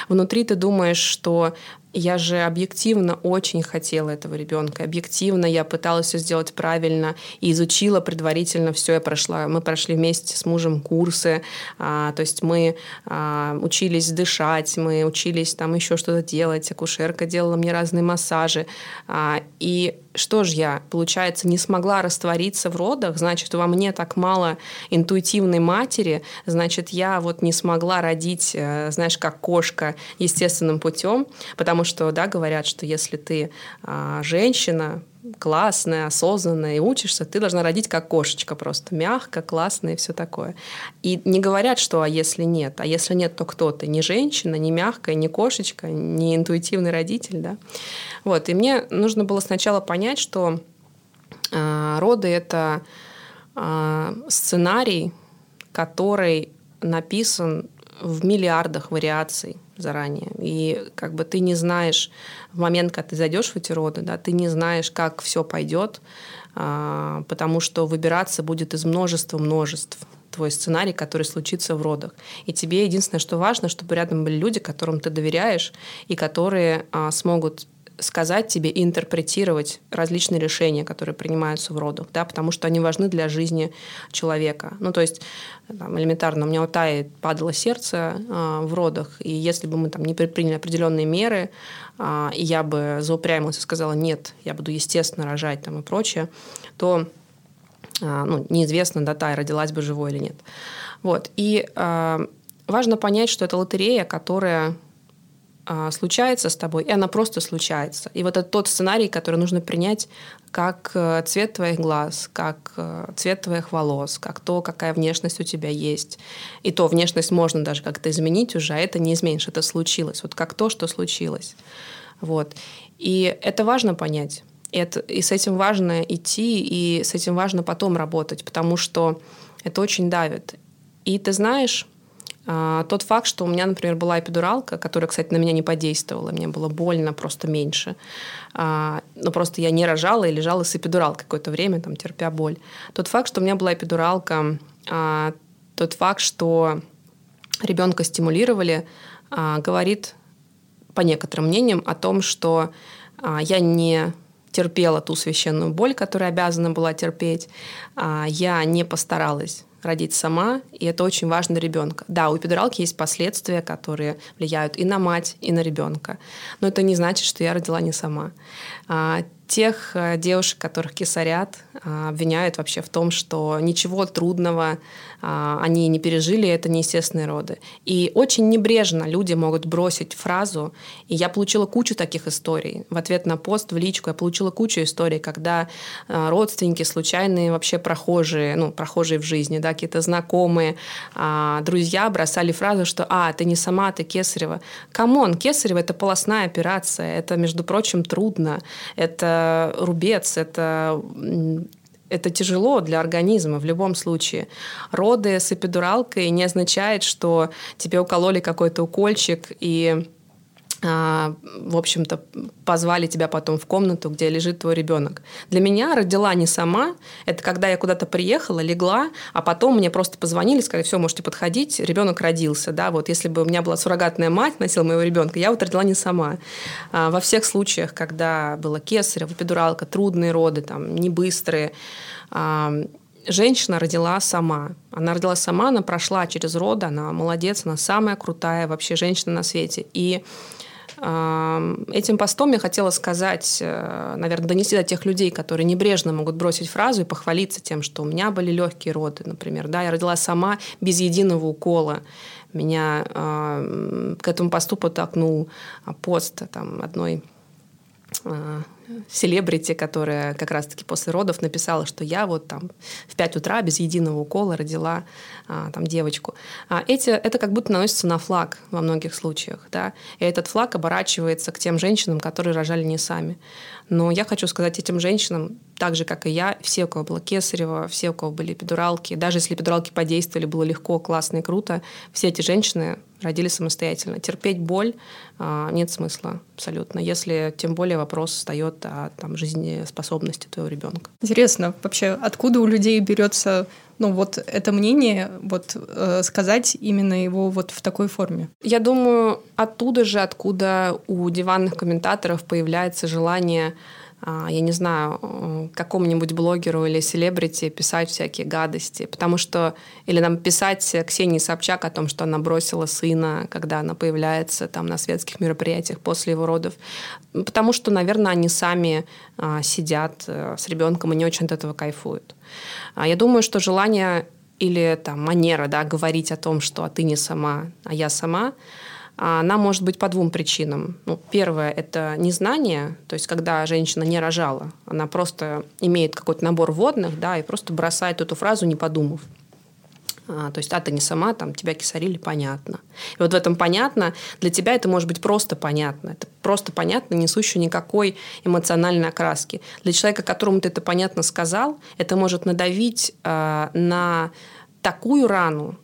Внутри ты думаешь, что я же объективно очень хотела этого ребенка. Объективно я пыталась все сделать правильно и изучила предварительно все. Я прошла, мы прошли вместе с мужем курсы, а, то есть мы а, учились дышать, мы учились там еще что-то делать. Акушерка делала мне разные массажи. А, и что же я, получается, не смогла раствориться в родах, значит, во мне так мало интуитивной матери, значит, я вот не смогла родить, э, знаешь, как кошка естественным путем, потому что, да, говорят, что если ты а, женщина, классная, осознанная и учишься, ты должна родить как кошечка просто, мягко, классно и все такое. И не говорят, что а если нет, а если нет, то кто ты? Не женщина, не мягкая, не кошечка, не интуитивный родитель, да? Вот, и мне нужно было сначала понять, что э, роды — это э, сценарий, который написан в миллиардах вариаций заранее. И как бы ты не знаешь, в момент, когда ты зайдешь в эти роды, да, ты не знаешь, как все пойдет, а, потому что выбираться будет из множества множеств твой сценарий, который случится в родах. И тебе единственное, что важно, чтобы рядом были люди, которым ты доверяешь, и которые а, смогут сказать тебе и интерпретировать различные решения, которые принимаются в родах, да, потому что они важны для жизни человека. Ну, то есть, там, элементарно, у меня у Таи падало сердце э, в родах, и если бы мы там не предприняли определенные меры, э, и я бы заупрямилась и сказала, нет, я буду естественно рожать там и прочее, то э, ну, неизвестно, да, Тая родилась бы живой или нет. Вот. И э, важно понять, что это лотерея, которая случается с тобой, и она просто случается. И вот это тот сценарий, который нужно принять как э, цвет твоих глаз, как э, цвет твоих волос, как то, какая внешность у тебя есть. И то внешность можно даже как-то изменить уже, а это не изменишь, это случилось. Вот как то, что случилось. Вот. И это важно понять. Это, и с этим важно идти, и с этим важно потом работать, потому что это очень давит. И ты знаешь, а, тот факт, что у меня, например, была эпидуралка, которая, кстати, на меня не подействовала, мне было больно просто меньше. А, но просто я не рожала и лежала с эпидуралкой какое-то время, там, терпя боль. Тот факт, что у меня была эпидуралка, а, тот факт, что ребенка стимулировали, говорит, по некоторым мнениям, о том, что я не терпела ту священную боль, которую обязана была терпеть, я не постаралась родить сама, и это очень важно для ребенка. Да, у эпидуралки есть последствия, которые влияют и на мать, и на ребенка. Но это не значит, что я родила не сама. Тех э, девушек, которых кесарят, а, обвиняют вообще в том, что ничего трудного а, они не пережили, это неестественные роды. И очень небрежно люди могут бросить фразу, и я получила кучу таких историй. В ответ на пост в личку я получила кучу историй, когда а, родственники, случайные вообще прохожие, ну, прохожие в жизни, да, какие-то знакомые, друзья бросали фразу, что «А, ты не сама, ты кесарева». Come on, кесарева – это полостная операция, это, между прочим, трудно, это рубец, это это тяжело для организма в любом случае. Роды с эпидуралкой не означает, что тебе укололи какой-то укольчик и в общем-то, позвали тебя потом в комнату, где лежит твой ребенок. Для меня родила не сама. Это когда я куда-то приехала, легла, а потом мне просто позвонили, сказали, все, можете подходить, ребенок родился. Да, вот если бы у меня была суррогатная мать, носила моего ребенка, я вот родила не сама. А, во всех случаях, когда было кесарево, эпидуралка, трудные роды, там, не быстрые, а, женщина родила сама. Она родила сама, она прошла через роды, она молодец, она самая крутая вообще женщина на свете. И Этим постом я хотела сказать, э, наверное, донести до тех людей, которые небрежно могут бросить фразу и похвалиться тем, что у меня были легкие роды, например. Да, я родила сама без единого укола. Меня э, к этому посту подтолкнул пост там, одной э, селебрити, которая как раз-таки после родов написала, что я вот там в 5 утра без единого укола родила а, там девочку. А эти, это как будто наносится на флаг во многих случаях, да, и этот флаг оборачивается к тем женщинам, которые рожали не сами. Но я хочу сказать этим женщинам, так же, как и я, все, у кого было кесарево, все, у кого были эпидуралки, даже если эпидуралки подействовали, было легко, классно и круто, все эти женщины родили самостоятельно. Терпеть боль а, нет смысла абсолютно, если тем более вопрос встает о там, жизнеспособности твоего ребенка. Интересно, вообще, откуда у людей берется ну, вот это мнение, вот э, сказать именно его вот в такой форме? Я думаю, оттуда же, откуда у диванных комментаторов появляется желание я не знаю, какому-нибудь блогеру или селебрити писать всякие гадости. Потому что... Или нам писать Ксении Собчак о том, что она бросила сына, когда она появляется там на светских мероприятиях после его родов. Потому что, наверное, они сами а, сидят э, с ребенком и не очень от этого кайфуют. А я думаю, что желание или там манера да, говорить о том, что а ты не сама, а я сама – она может быть по двум причинам. Ну, первое – это незнание, то есть когда женщина не рожала, она просто имеет какой-то набор водных, да, и просто бросает эту фразу, не подумав. А, то есть, а ты не сама, там, тебя кисарили, понятно. И вот в этом понятно, для тебя это может быть просто понятно. Это просто понятно, несущее никакой эмоциональной окраски. Для человека, которому ты это понятно сказал, это может надавить э, на такую рану,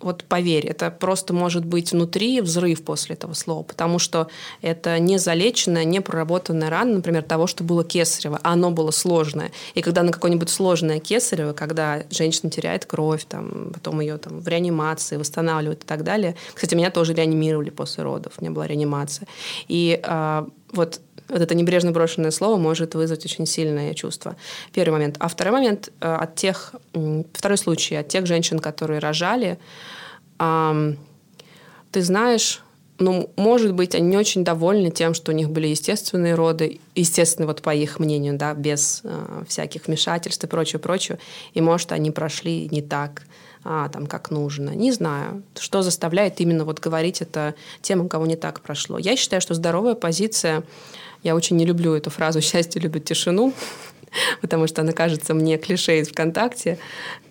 вот поверь, это просто может быть внутри взрыв после этого слова, потому что это не залеченная, не проработанная рана, например, того, что было кесарево, а оно было сложное. И когда на какое-нибудь сложное кесарево, когда женщина теряет кровь, там, потом ее там, в реанимации восстанавливают и так далее. Кстати, меня тоже реанимировали после родов, у меня была реанимация. И а, вот вот это небрежно брошенное слово может вызвать очень сильное чувство. Первый момент. А второй момент э, от тех, второй случай от тех женщин, которые рожали, ты знаешь, ну, может быть, они не очень довольны тем, что у них были естественные роды, естественные вот по их мнению, да, без э, всяких вмешательств и прочее, прочее. И, может, они прошли не так, а, там, как нужно. Не знаю, что заставляет именно вот говорить это тем, у кого не так прошло. Я считаю, что здоровая позиция, я очень не люблю эту фразу «счастье любит тишину», (laughs) потому что она кажется мне клише из ВКонтакте.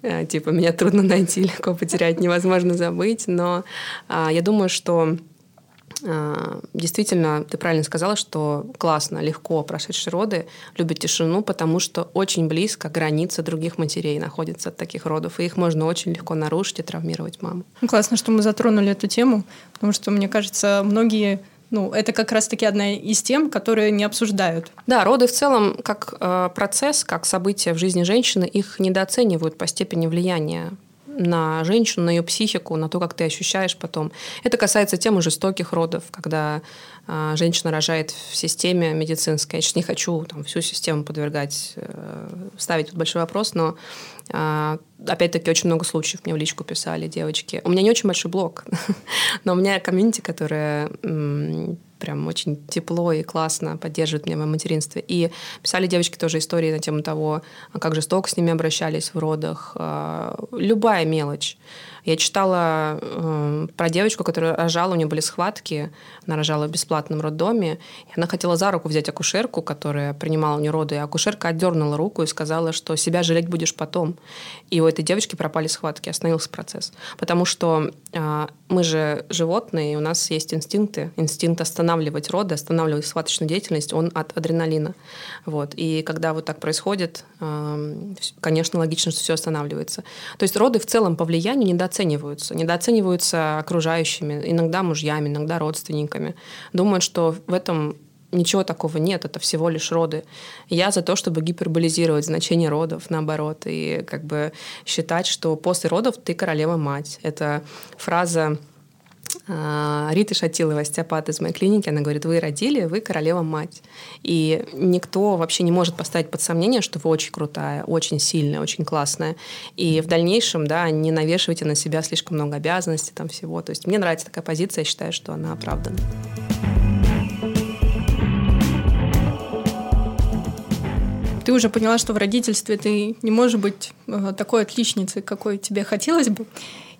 Э, типа, меня трудно найти, (laughs) легко потерять, невозможно забыть. Но а, я думаю, что а, Действительно, ты правильно сказала, что классно, легко прошедшие роды любят тишину, потому что очень близко граница других матерей находится от таких родов, и их можно очень легко нарушить и травмировать маму. Ну, классно, что мы затронули эту тему, потому что, мне кажется, многие ну, это как раз-таки одна из тем, которые не обсуждают. Да, роды в целом как э, процесс, как событие в жизни женщины, их недооценивают по степени влияния на женщину, на ее психику, на то, как ты ощущаешь потом. Это касается темы жестоких родов, когда э, женщина рожает в системе медицинской. Я сейчас не хочу там, всю систему подвергать, э, ставить под большой вопрос, но э, опять-таки очень много случаев мне в личку писали девочки. У меня не очень большой блог, (laughs) но у меня комьюнити, которая прям очень тепло и классно поддерживает меня в моем материнстве. И писали девочки тоже истории на тему того, как жестоко с ними обращались в родах. А, любая мелочь. Я читала э, про девочку, которая рожала, у нее были схватки, она рожала в бесплатном роддоме, и она хотела за руку взять акушерку, которая принимала у нее роды, и акушерка отдернула руку и сказала, что себя жалеть будешь потом. И у этой девочки пропали схватки, остановился процесс. Потому что э, мы же животные, и у нас есть инстинкты, инстинкт останавливать роды, останавливать схваточную деятельность, он от адреналина. Вот. И когда вот так происходит, э, конечно, логично, что все останавливается. То есть роды в целом по влиянию недооцениваются недооцениваются. Недооцениваются окружающими, иногда мужьями, иногда родственниками. Думают, что в этом ничего такого нет, это всего лишь роды. Я за то, чтобы гиперболизировать значение родов, наоборот, и как бы считать, что после родов ты королева-мать. Это фраза а, Риты Шатилова, остеопат из моей клиники, она говорит, вы родили, вы королева-мать. И никто вообще не может поставить под сомнение, что вы очень крутая, очень сильная, очень классная. И в дальнейшем, да, не навешивайте на себя слишком много обязанностей, там всего. То есть мне нравится такая позиция, я считаю, что она оправдана. Ты уже поняла, что в родительстве ты не можешь быть э, такой отличницей, какой тебе хотелось бы.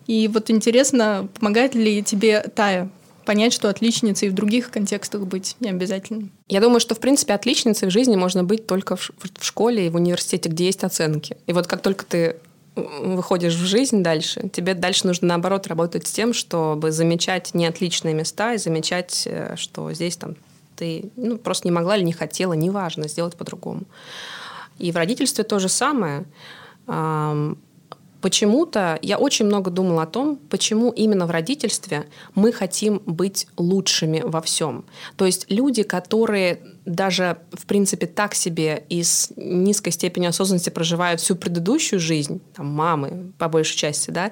И вот интересно, помогает ли тебе Тая понять, что отличницей в других контекстах быть не обязательно? Я думаю, что, в принципе, отличницей в жизни можно быть только в, в школе и в университете, где есть оценки. И вот как только ты выходишь в жизнь дальше, тебе дальше нужно, наоборот, работать с тем, чтобы замечать не отличные места и замечать, э, что здесь там ты ну, просто не могла или не хотела, неважно, сделать по-другому. И в родительстве то же самое почему-то я очень много думала о том, почему именно в родительстве мы хотим быть лучшими во всем. То есть люди, которые даже, в принципе, так себе и с низкой степенью осознанности проживают всю предыдущую жизнь, там, мамы по большей части, да,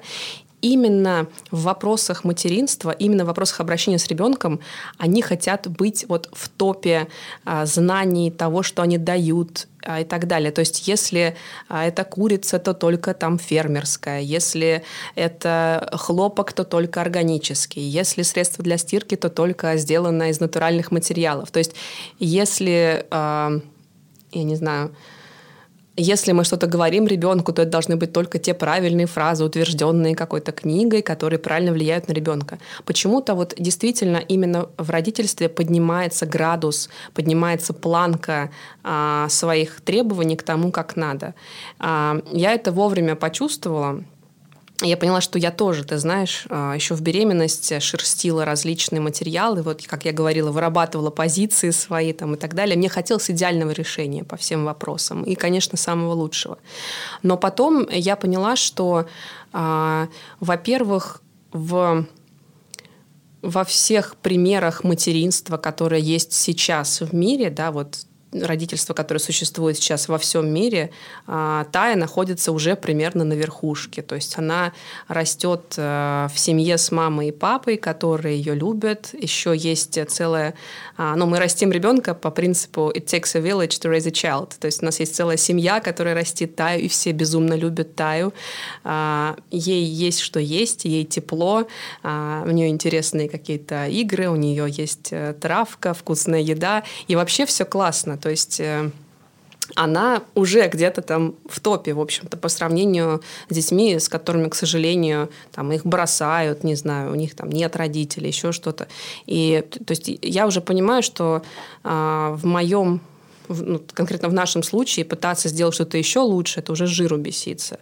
именно в вопросах материнства, именно в вопросах обращения с ребенком, они хотят быть вот в топе а, знаний того, что они дают а, и так далее. То есть если а, это курица, то только там фермерская, если это хлопок, то только органический, если средство для стирки, то только сделано из натуральных материалов. То есть если, а, я не знаю, если мы что-то говорим ребенку, то это должны быть только те правильные фразы, утвержденные какой-то книгой, которые правильно влияют на ребенка. Почему-то вот действительно именно в родительстве поднимается градус, поднимается планка а, своих требований к тому, как надо. А, я это вовремя почувствовала, я поняла, что я тоже, ты знаешь, а, еще в беременности шерстила различные материалы, вот, как я говорила, вырабатывала позиции свои там, и так далее. Мне хотелось идеального решения по всем вопросам и, конечно, самого лучшего. Но потом я поняла, что, а, во-первых, в во всех примерах материнства, которые есть сейчас в мире, да, вот родительство, которое существует сейчас во всем мире, а, Тая находится уже примерно на верхушке. То есть она растет э, в семье с мамой и папой, которые ее любят. Еще есть целая... А, ну, мы растим ребенка по принципу «it takes a village to raise a child». То есть у нас есть целая семья, которая растит Таю, и все безумно любят Таю. А, ей есть что есть, ей тепло, у нее интересные какие-то игры, у нее есть э, травка, вкусная еда, и вообще все классно. То есть э, она уже где-то там в топе, в общем-то, по сравнению с детьми, с которыми, к сожалению, там их бросают, не знаю, у них там нет родителей, еще что-то. И то есть я уже понимаю, что э, в моем ну, конкретно в нашем случае пытаться сделать что-то еще лучше, это уже жиру беситься.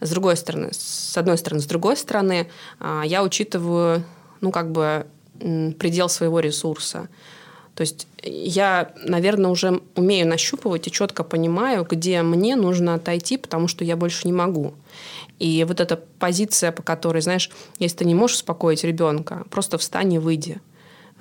С другой стороны, с одной стороны, с другой стороны, э, я учитываю, ну, как бы предел своего ресурса. То есть я, наверное, уже умею нащупывать и четко понимаю, где мне нужно отойти, потому что я больше не могу. И вот эта позиция, по которой, знаешь, если ты не можешь успокоить ребенка, просто встань и выйди.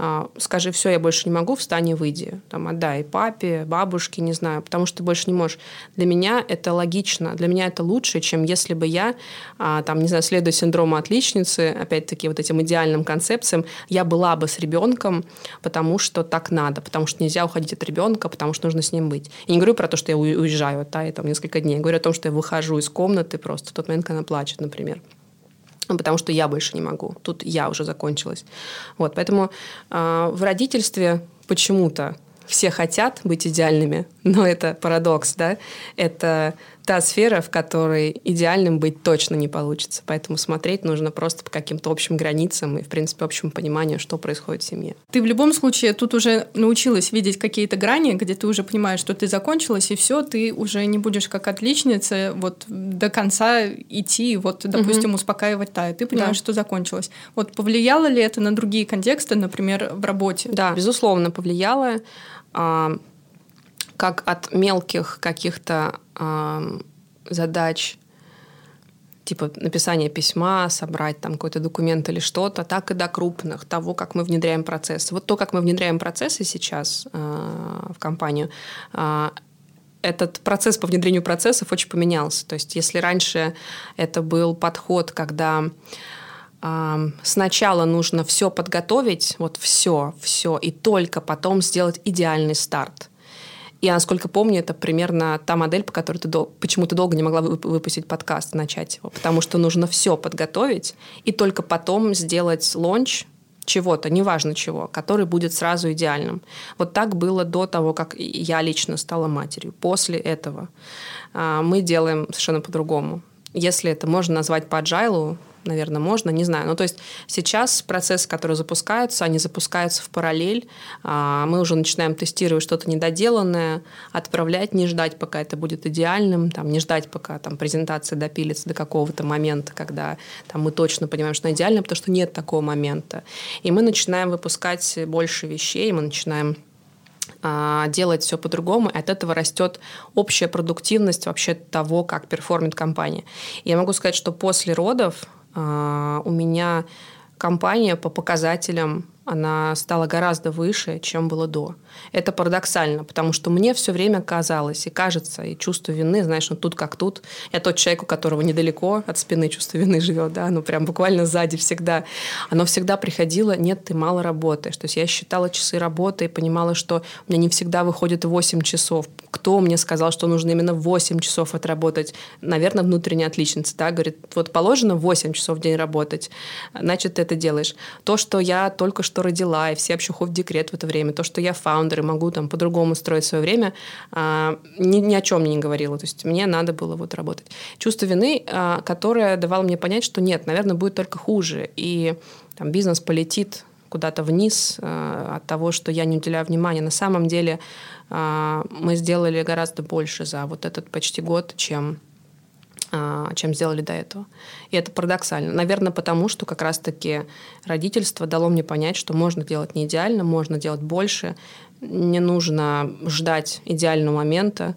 А, скажи, все, я больше не могу, встань и выйди. Там, отдай папе, бабушке, не знаю, потому что ты больше не можешь. Для меня это логично, для меня это лучше, чем если бы я, а, там, не знаю, следуя синдрому отличницы, опять-таки вот этим идеальным концепциям, я была бы с ребенком, потому что так надо, потому что нельзя уходить от ребенка, потому что нужно с ним быть. Я не говорю про то, что я уезжаю, да, и там несколько дней. Я говорю о том, что я выхожу из комнаты просто в тот момент, когда она плачет, например потому что я больше не могу. Тут я уже закончилась. Вот, поэтому э, в родительстве почему-то все хотят быть идеальными, но это парадокс, да? Это та сфера, в которой идеальным быть точно не получится. Поэтому смотреть нужно просто по каким-то общим границам и, в принципе, общему пониманию, что происходит в семье. Ты в любом случае тут уже научилась видеть какие-то грани, где ты уже понимаешь, что ты закончилась, и все, ты уже не будешь как отличница вот до конца идти, вот, допустим, угу. успокаивать Таю. Ты понимаешь, да. что закончилась. Вот повлияло ли это на другие контексты, например, в работе? Да, безусловно, повлияло. Как от мелких каких-то э, задач, типа написания письма, собрать там какой-то документ или что-то, так и до крупных, того, как мы внедряем процессы. Вот то, как мы внедряем процессы сейчас э, в компанию, э, этот процесс по внедрению процессов очень поменялся. То есть если раньше это был подход, когда сначала нужно все подготовить, вот все, все, и только потом сделать идеальный старт. Я, насколько помню, это примерно та модель, по которой ты дол- почему ты долго не могла выпустить подкаст, начать его. Потому что нужно все подготовить и только потом сделать лонч чего-то, неважно чего, который будет сразу идеальным. Вот так было до того, как я лично стала матерью. После этого а, мы делаем совершенно по-другому. Если это можно назвать по agile, наверное, можно, не знаю. Ну, то есть сейчас процессы, которые запускаются, они запускаются в параллель. А, мы уже начинаем тестировать что-то недоделанное, отправлять, не ждать, пока это будет идеальным, там, не ждать, пока там, презентация допилится до какого-то момента, когда там, мы точно понимаем, что она идеальна, потому что нет такого момента. И мы начинаем выпускать больше вещей, мы начинаем а, делать все по-другому, от этого растет общая продуктивность вообще того, как перформит компания. я могу сказать, что после родов у меня компания по показателям она стала гораздо выше, чем было до. Это парадоксально, потому что мне все время казалось и кажется, и чувство вины, знаешь, ну тут как тут. Я тот человек, у которого недалеко от спины чувство вины живет, да, ну прям буквально сзади всегда. Оно всегда приходило, нет, ты мало работаешь. То есть я считала часы работы и понимала, что у меня не всегда выходит 8 часов. Кто мне сказал, что нужно именно 8 часов отработать? Наверное, внутренняя отличница, да, говорит, вот положено 8 часов в день работать, значит, ты это делаешь. То, что я только что родила, и все вообще в декрет в это время, то, что я фаундер и могу там по-другому строить свое время, а, ни, ни о чем не говорила. То есть мне надо было вот работать. Чувство вины, а, которое давало мне понять, что нет, наверное, будет только хуже. И там бизнес полетит куда-то вниз э, от того, что я не уделяю внимания. На самом деле э, мы сделали гораздо больше за вот этот почти год, чем чем сделали до этого. И это парадоксально. Наверное, потому что как раз-таки родительство дало мне понять, что можно делать не идеально, можно делать больше, не нужно ждать идеального момента,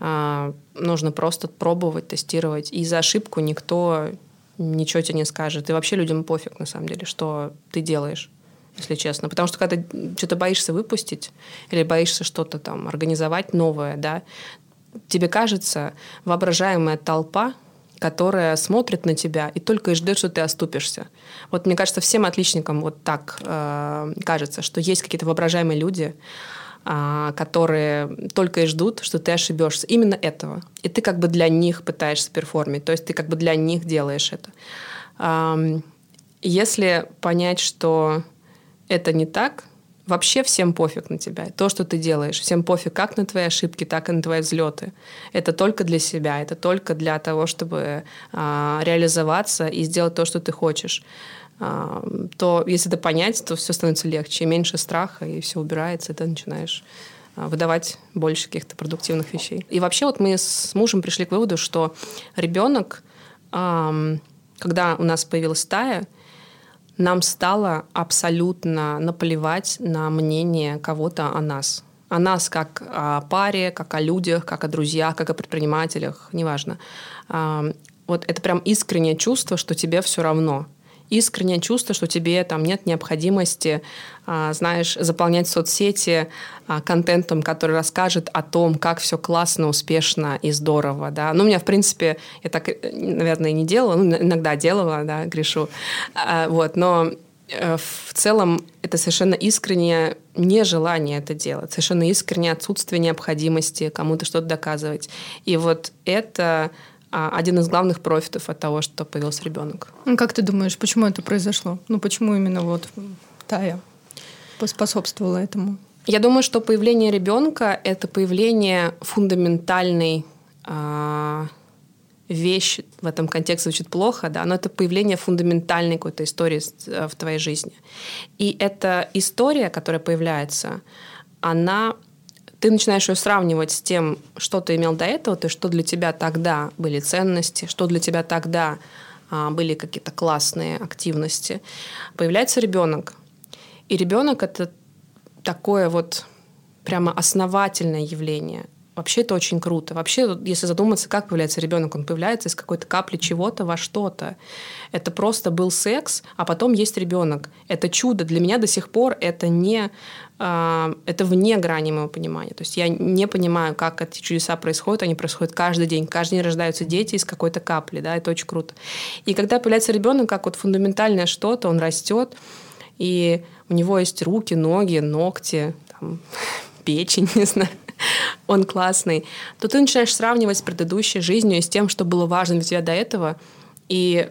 а, нужно просто пробовать, тестировать. И за ошибку никто ничего тебе не скажет. И вообще людям пофиг, на самом деле, что ты делаешь если честно. Потому что когда что-то боишься выпустить или боишься что-то там организовать новое, да, тебе кажется воображаемая толпа, которая смотрит на тебя и только и ждет, что ты оступишься. Вот мне кажется, всем отличникам вот так э, кажется, что есть какие-то воображаемые люди, э, которые только и ждут, что ты ошибешься. Именно этого. И ты как бы для них пытаешься перформить, то есть ты как бы для них делаешь это. Э, если понять, что это не так, вообще всем пофиг на тебя. То, что ты делаешь, всем пофиг как на твои ошибки, так и на твои взлеты. Это только для себя, это только для того, чтобы а, реализоваться и сделать то, что ты хочешь. А, то если это понять, то все становится легче, и меньше страха, и все убирается, и ты начинаешь а, выдавать больше каких-то продуктивных вещей. И вообще вот мы с мужем пришли к выводу, что ребенок, когда у нас появилась стая, нам стало абсолютно наплевать на мнение кого-то о нас. О нас как о паре, как о людях, как о друзьях, как о предпринимателях, неважно. Вот это прям искреннее чувство, что тебе все равно искреннее чувство, что тебе там нет необходимости, а, знаешь, заполнять соцсети а, контентом, который расскажет о том, как все классно, успешно и здорово, да. Ну, у меня, в принципе, я так, наверное, и не делала, ну, иногда делала, да, грешу, а, вот, но э, в целом это совершенно искреннее нежелание это делать, совершенно искреннее отсутствие необходимости кому-то что-то доказывать. И вот это один из главных профитов от того, что появился ребенок. Ну, как ты думаешь, почему это произошло? Ну, почему именно вот Тая поспособствовала этому? Я думаю, что появление ребенка это появление фундаментальной э, вещи в этом контексте звучит плохо, да, но это появление фундаментальной какой-то истории э, в твоей жизни. И эта история, которая появляется, она ты начинаешь ее сравнивать с тем, что ты имел до этого, то есть что для тебя тогда были ценности, что для тебя тогда а, были какие-то классные активности. Появляется ребенок. И ребенок это такое вот прямо основательное явление. Вообще это очень круто. Вообще, если задуматься, как появляется ребенок, он появляется из какой-то капли чего-то во что-то. Это просто был секс, а потом есть ребенок. Это чудо. Для меня до сих пор это не а, это вне грани моего понимания. То есть я не понимаю, как эти чудеса происходят. Они происходят каждый день. Каждый день рождаются дети из какой-то капли. Да, это очень круто. И когда появляется ребенок, как вот фундаментальное что-то, он растет, и у него есть руки, ноги, ногти, там, (laughs) печень, не знаю (laughs) он классный, то ты начинаешь сравнивать с предыдущей жизнью и с тем, что было важно для тебя до этого. И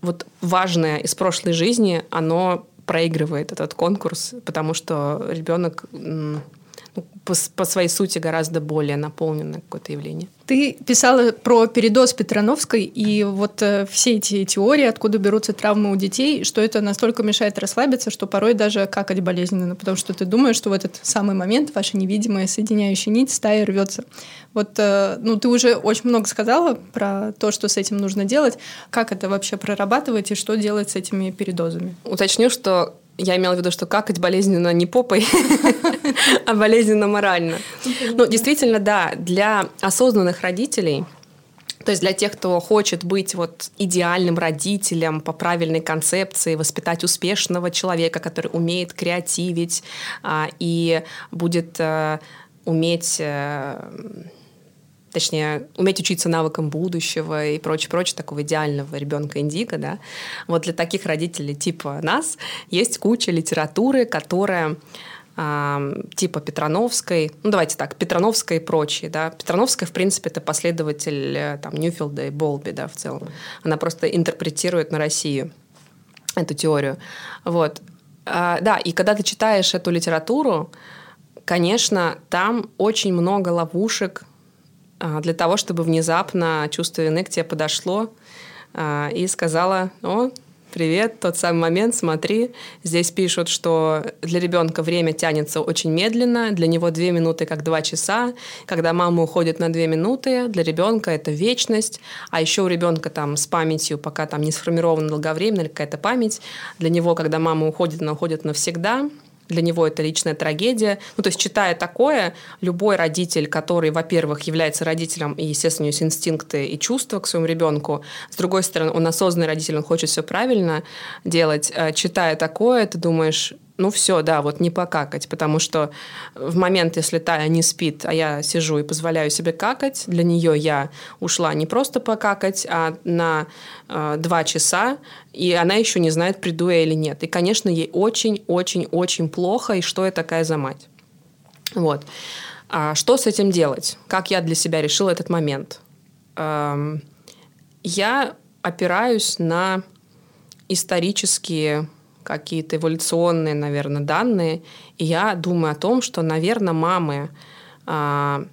вот важное из прошлой жизни, оно проигрывает этот конкурс, потому что ребенок по, по своей сути гораздо более наполненное какое-то явление. Ты писала про передоз Петрановской, и вот э, все эти теории, откуда берутся травмы у детей, что это настолько мешает расслабиться, что порой даже какать болезненно, потому что ты думаешь, что в этот самый момент ваша невидимая соединяющая нить стая рвется. Вот, э, ну, ты уже очень много сказала про то, что с этим нужно делать. Как это вообще прорабатывать и что делать с этими передозами? Уточню, что я имела в виду, что какать болезненно не попой, (laughs) а болезненно морально. Ну, действительно, да, для осознанных родителей то есть для тех, кто хочет быть вот идеальным родителем по правильной концепции, воспитать успешного человека, который умеет креативить а, и будет а, уметь а, точнее, уметь учиться навыкам будущего и прочее, прочее, такого идеального ребенка индиго, да, вот для таких родителей типа нас есть куча литературы, которая типа Петрановской, ну давайте так, Петрановская и прочие, да. Петрановская, в принципе, это последователь э, там Ньюфилда и Болби, да, в целом. Она просто интерпретирует на Россию эту теорию. Вот. А, да, и когда ты читаешь эту литературу, конечно, там очень много ловушек для того, чтобы внезапно чувство вины к тебе подошло а, и сказала, о, привет, тот самый момент, смотри. Здесь пишут, что для ребенка время тянется очень медленно, для него две минуты как два часа. Когда мама уходит на две минуты, для ребенка это вечность. А еще у ребенка там с памятью, пока там не сформирована долговременная какая-то память, для него, когда мама уходит, она уходит навсегда для него это личная трагедия. Ну, то есть, читая такое, любой родитель, который, во-первых, является родителем, и, естественно, у него есть инстинкты и чувства к своему ребенку, с другой стороны, он осознанный родитель, он хочет все правильно делать, э, читая такое, ты думаешь, ну все, да, вот не покакать, потому что в момент, если Тая не спит, а я сижу и позволяю себе какать, для нее я ушла не просто покакать, а на э, два часа, и она еще не знает, приду я или нет. И, конечно, ей очень-очень-очень плохо, и что я такая за мать. Вот. А что с этим делать? Как я для себя решила этот момент? Эм, я опираюсь на исторические какие-то эволюционные, наверное, данные. И я думаю о том, что, наверное, мамы а,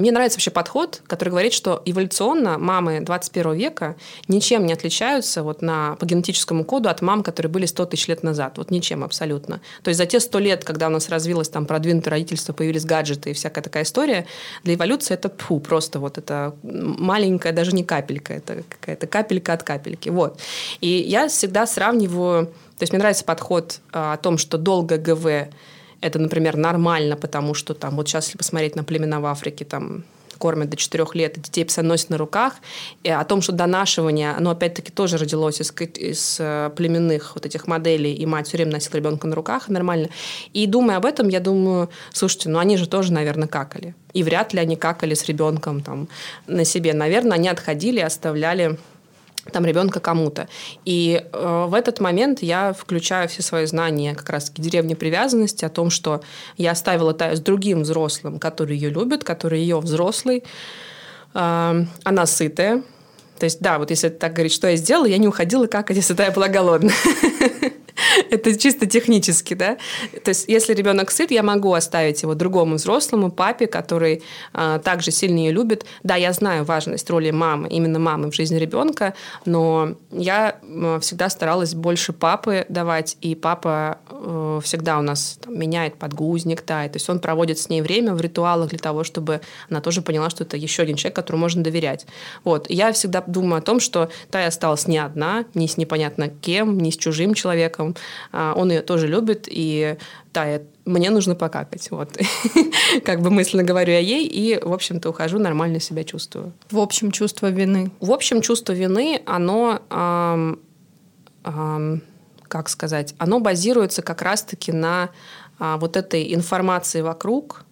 мне нравится вообще подход, который говорит, что эволюционно мамы 21 века ничем не отличаются вот на, по генетическому коду от мам, которые были 100 тысяч лет назад. Вот ничем абсолютно. То есть за те 100 лет, когда у нас развилось там продвинутое родительство, появились гаджеты и всякая такая история, для эволюции это фу, просто вот это маленькая, даже не капелька, это какая-то капелька от капельки. Вот. И я всегда сравниваю, то есть мне нравится подход а, о том, что долго ГВ это, например, нормально, потому что там вот сейчас, если посмотреть на племена в Африке, там кормят до 4 лет, и детей носят на руках, и о том, что донашивание, оно опять-таки тоже родилось из, из э, племенных вот этих моделей, и мать все время носила ребенка на руках, нормально. И думая об этом, я думаю, слушайте, ну они же тоже, наверное, какали. И вряд ли они какали с ребенком там на себе. Наверное, они отходили, оставляли там ребенка кому-то. И э, в этот момент я включаю все свои знания как раз таки деревни привязанности о том, что я оставила Таю с другим взрослым, который ее любит, который ее взрослый, э, она сытая. То есть, да, вот если так говорить, что я сделала, я не уходила как, если Тая была голодная. (laughs) (laughs) Это чисто технически, да. То есть, если ребенок сыт, я могу оставить его другому взрослому, папе, который а, также сильно ее любит. Да, я знаю важность роли мамы, именно мамы в жизни ребенка, но я всегда старалась больше папы давать, и папа э, всегда у нас там, меняет подгузник, тай. То есть он проводит с ней время в ритуалах для того, чтобы она тоже поняла, что это еще один человек, которому можно доверять. Вот. И я всегда думаю о том, что Тая осталась не одна, не с непонятно кем, не с чужим человеком, а, он ее тоже любит, и да, мне нужно покакать. Вот. (laughs) как бы мысленно говорю я ей, и, в общем-то, ухожу, нормально себя чувствую. В общем, чувство вины. В общем, чувство вины, оно, эм, эм, как сказать, оно базируется как раз-таки на э, вот этой информации вокруг,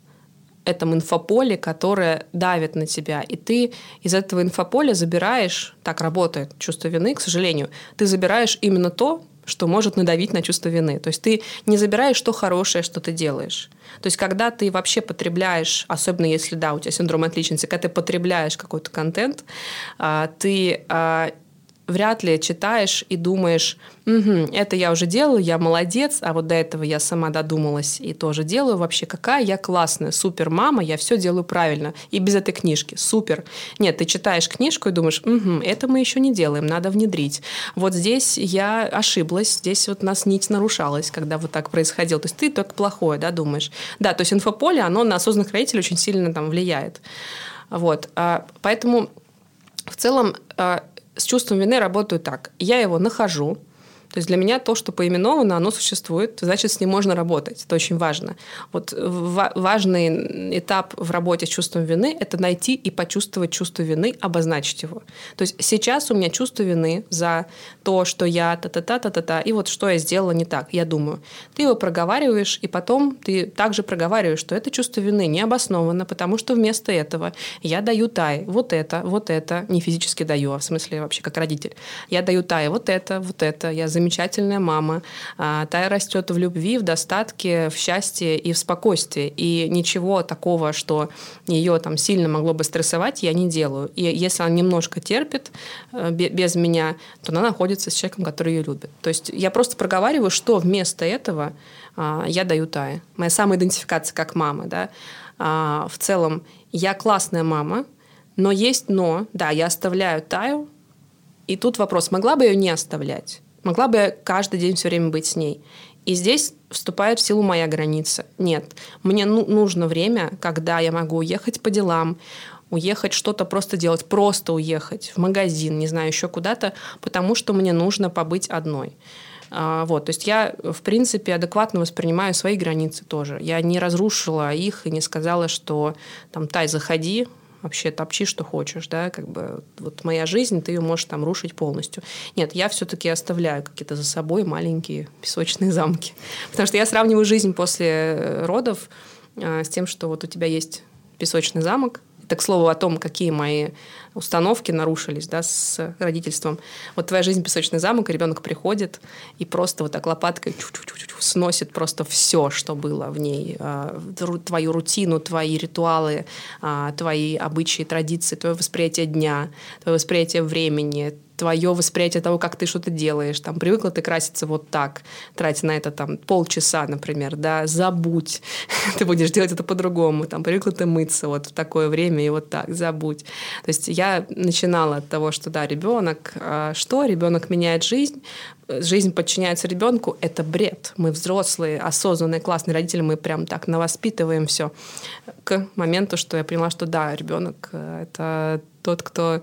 этом инфополе, которое давит на тебя. И ты из этого инфополя забираешь, так работает чувство вины, к сожалению, ты забираешь именно то, что может надавить на чувство вины. То есть ты не забираешь то хорошее, что ты делаешь. То есть когда ты вообще потребляешь, особенно если, да, у тебя синдром отличницы, когда ты потребляешь какой-то контент, а, ты а, вряд ли читаешь и думаешь, угу, это я уже делаю, я молодец, а вот до этого я сама додумалась и тоже делаю. Вообще, какая я классная, супер мама, я все делаю правильно. И без этой книжки, супер. Нет, ты читаешь книжку и думаешь, угу, это мы еще не делаем, надо внедрить. Вот здесь я ошиблась, здесь вот нас нить нарушалась, когда вот так происходило. То есть ты только плохое, да, думаешь. Да, то есть инфополе, оно на осознанных родителей очень сильно там влияет. Вот. А, поэтому в целом а, с чувством вины работаю так. Я его нахожу, то есть для меня то, что поименовано, оно существует, значит, с ним можно работать. Это очень важно. Вот важный этап в работе с чувством вины – это найти и почувствовать чувство вины, обозначить его. То есть сейчас у меня чувство вины за то, что я та-та-та-та-та, и вот что я сделала не так. Я думаю, ты его проговариваешь, и потом ты также проговариваешь, что это чувство вины не обосновано, потому что вместо этого я даю Тай вот это, вот это, не физически даю, а в смысле вообще как родитель. Я даю Тай вот это, вот это, я замечательная мама. А, Тая растет в любви, в достатке, в счастье и в спокойствии. И ничего такого, что ее там сильно могло бы стрессовать, я не делаю. И если она немножко терпит э, без меня, то она находится с человеком, который ее любит. То есть я просто проговариваю, что вместо этого а, я даю Тае. Моя самоидентификация как мама. Да? А, в целом, я классная мама, но есть но. Да, я оставляю Таю, и тут вопрос, могла бы ее не оставлять? Могла бы я каждый день все время быть с ней. И здесь вступает в силу моя граница. Нет, мне ну, нужно время, когда я могу уехать по делам, уехать что-то просто делать, просто уехать в магазин, не знаю, еще куда-то, потому что мне нужно побыть одной. А, вот, то есть я, в принципе, адекватно воспринимаю свои границы тоже. Я не разрушила их и не сказала, что там, Тай, заходи, вообще топчи, что хочешь, да, как бы вот моя жизнь, ты ее можешь там рушить полностью. Нет, я все-таки оставляю какие-то за собой маленькие песочные замки. (laughs) Потому что я сравниваю жизнь после родов э, с тем, что вот у тебя есть песочный замок, это, к слову, о том, какие мои установки нарушились да, с родительством. Вот твоя жизнь песочный замок, и ребенок приходит и просто вот так лопаткой сносит просто все, что было в ней. А, твою рутину, твои ритуалы, а, твои обычаи, традиции, твое восприятие дня, твое восприятие времени, твое восприятие того, как ты что-то делаешь. Там привыкла ты краситься вот так, тратя на это там полчаса, например, да, забудь, (laughs) ты будешь делать это по-другому. Там привыкла ты мыться вот в такое время и вот так, забудь. То есть я начинала от того, что да, ребенок, а что ребенок меняет жизнь, жизнь подчиняется ребенку, это бред. Мы взрослые, осознанные, классные родители, мы прям так навоспитываем все. К моменту, что я поняла, что да, ребенок э, это тот, кто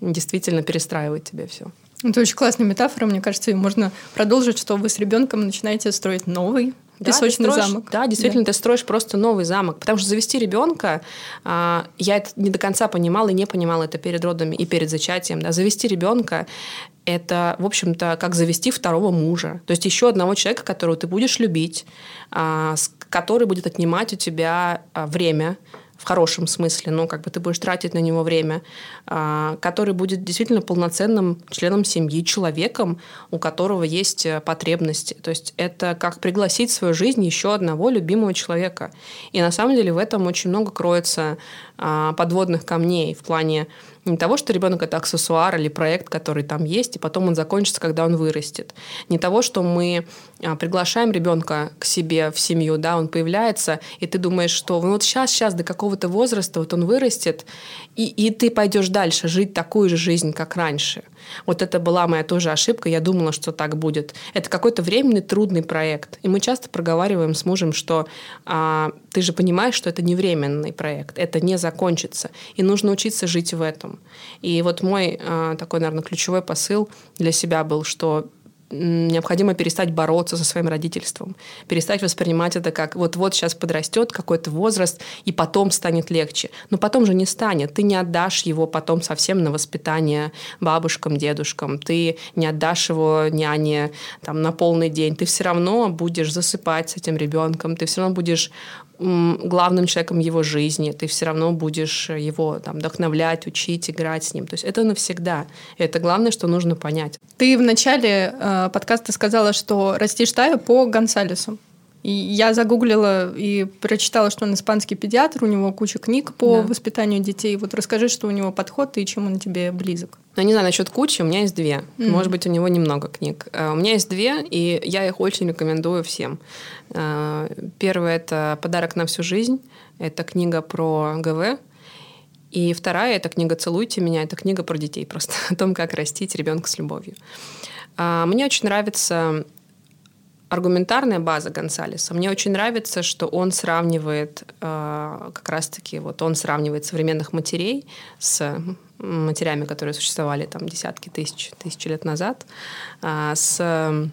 действительно перестраивает тебе все. Это очень классная метафора, мне кажется, и можно продолжить, что вы с ребенком начинаете строить новый да, песочный строишь, замок. Да, действительно, да. ты строишь просто новый замок. Потому что завести ребенка, а, я это не до конца понимала и не понимала это перед родами и перед зачатием. Да, завести ребенка это, в общем-то, как завести второго мужа. То есть еще одного человека, которого ты будешь любить, а, который будет отнимать у тебя а, время, в хорошем смысле, ну, как бы ты будешь тратить на него время, а, который будет действительно полноценным членом семьи, человеком, у которого есть э, потребности. То есть это как пригласить в свою жизнь еще одного любимого человека. И на самом деле в этом очень много кроется а, подводных камней в плане не того, что ребенок это аксессуар или проект, который там есть, и потом он закончится, когда он вырастет. Не того, что мы а, приглашаем ребенка к себе в семью, да, он появляется, и ты думаешь, что ну, вот сейчас, сейчас до какого-то возраста вот он вырастет, и, и ты пойдешь дальше жить такую же жизнь, как раньше. Вот это была моя тоже ошибка. Я думала, что так будет. Это какой-то временный трудный проект. И мы часто проговариваем с мужем, что а, ты же понимаешь, что это не временный проект, это не закончится. И нужно учиться жить в этом. И вот мой а, такой, наверное, ключевой посыл для себя был, что необходимо перестать бороться со своим родительством, перестать воспринимать это как вот-вот сейчас подрастет какой-то возраст, и потом станет легче. Но потом же не станет. Ты не отдашь его потом совсем на воспитание бабушкам, дедушкам. Ты не отдашь его няне там, на полный день. Ты все равно будешь засыпать с этим ребенком, ты все равно будешь главным человеком его жизни, ты все равно будешь его там, вдохновлять, учить, играть с ним. То есть это навсегда. И это главное, что нужно понять. Ты в начале э, подкаста сказала, что растишь Таю по Гонсалесу. И я загуглила и прочитала, что он испанский педиатр, у него куча книг по да. воспитанию детей. Вот расскажи, что у него подход и чем он тебе близок. Ну, не знаю, насчет кучи, у меня есть две. Mm-hmm. Может быть, у него немного книг. Э, у меня есть две, и я их очень рекомендую всем. Э, первая – это «Подарок на всю жизнь». Это книга про ГВ. И вторая – это книга «Целуйте меня». Это книга про детей (laughs) просто, о том, как растить ребенка с любовью. Э, мне очень нравится аргументарная база Гонсалеса. Мне очень нравится, что он сравнивает э, как раз-таки, вот он сравнивает современных матерей с матерями, которые существовали там десятки тысяч, тысячи лет назад, э, с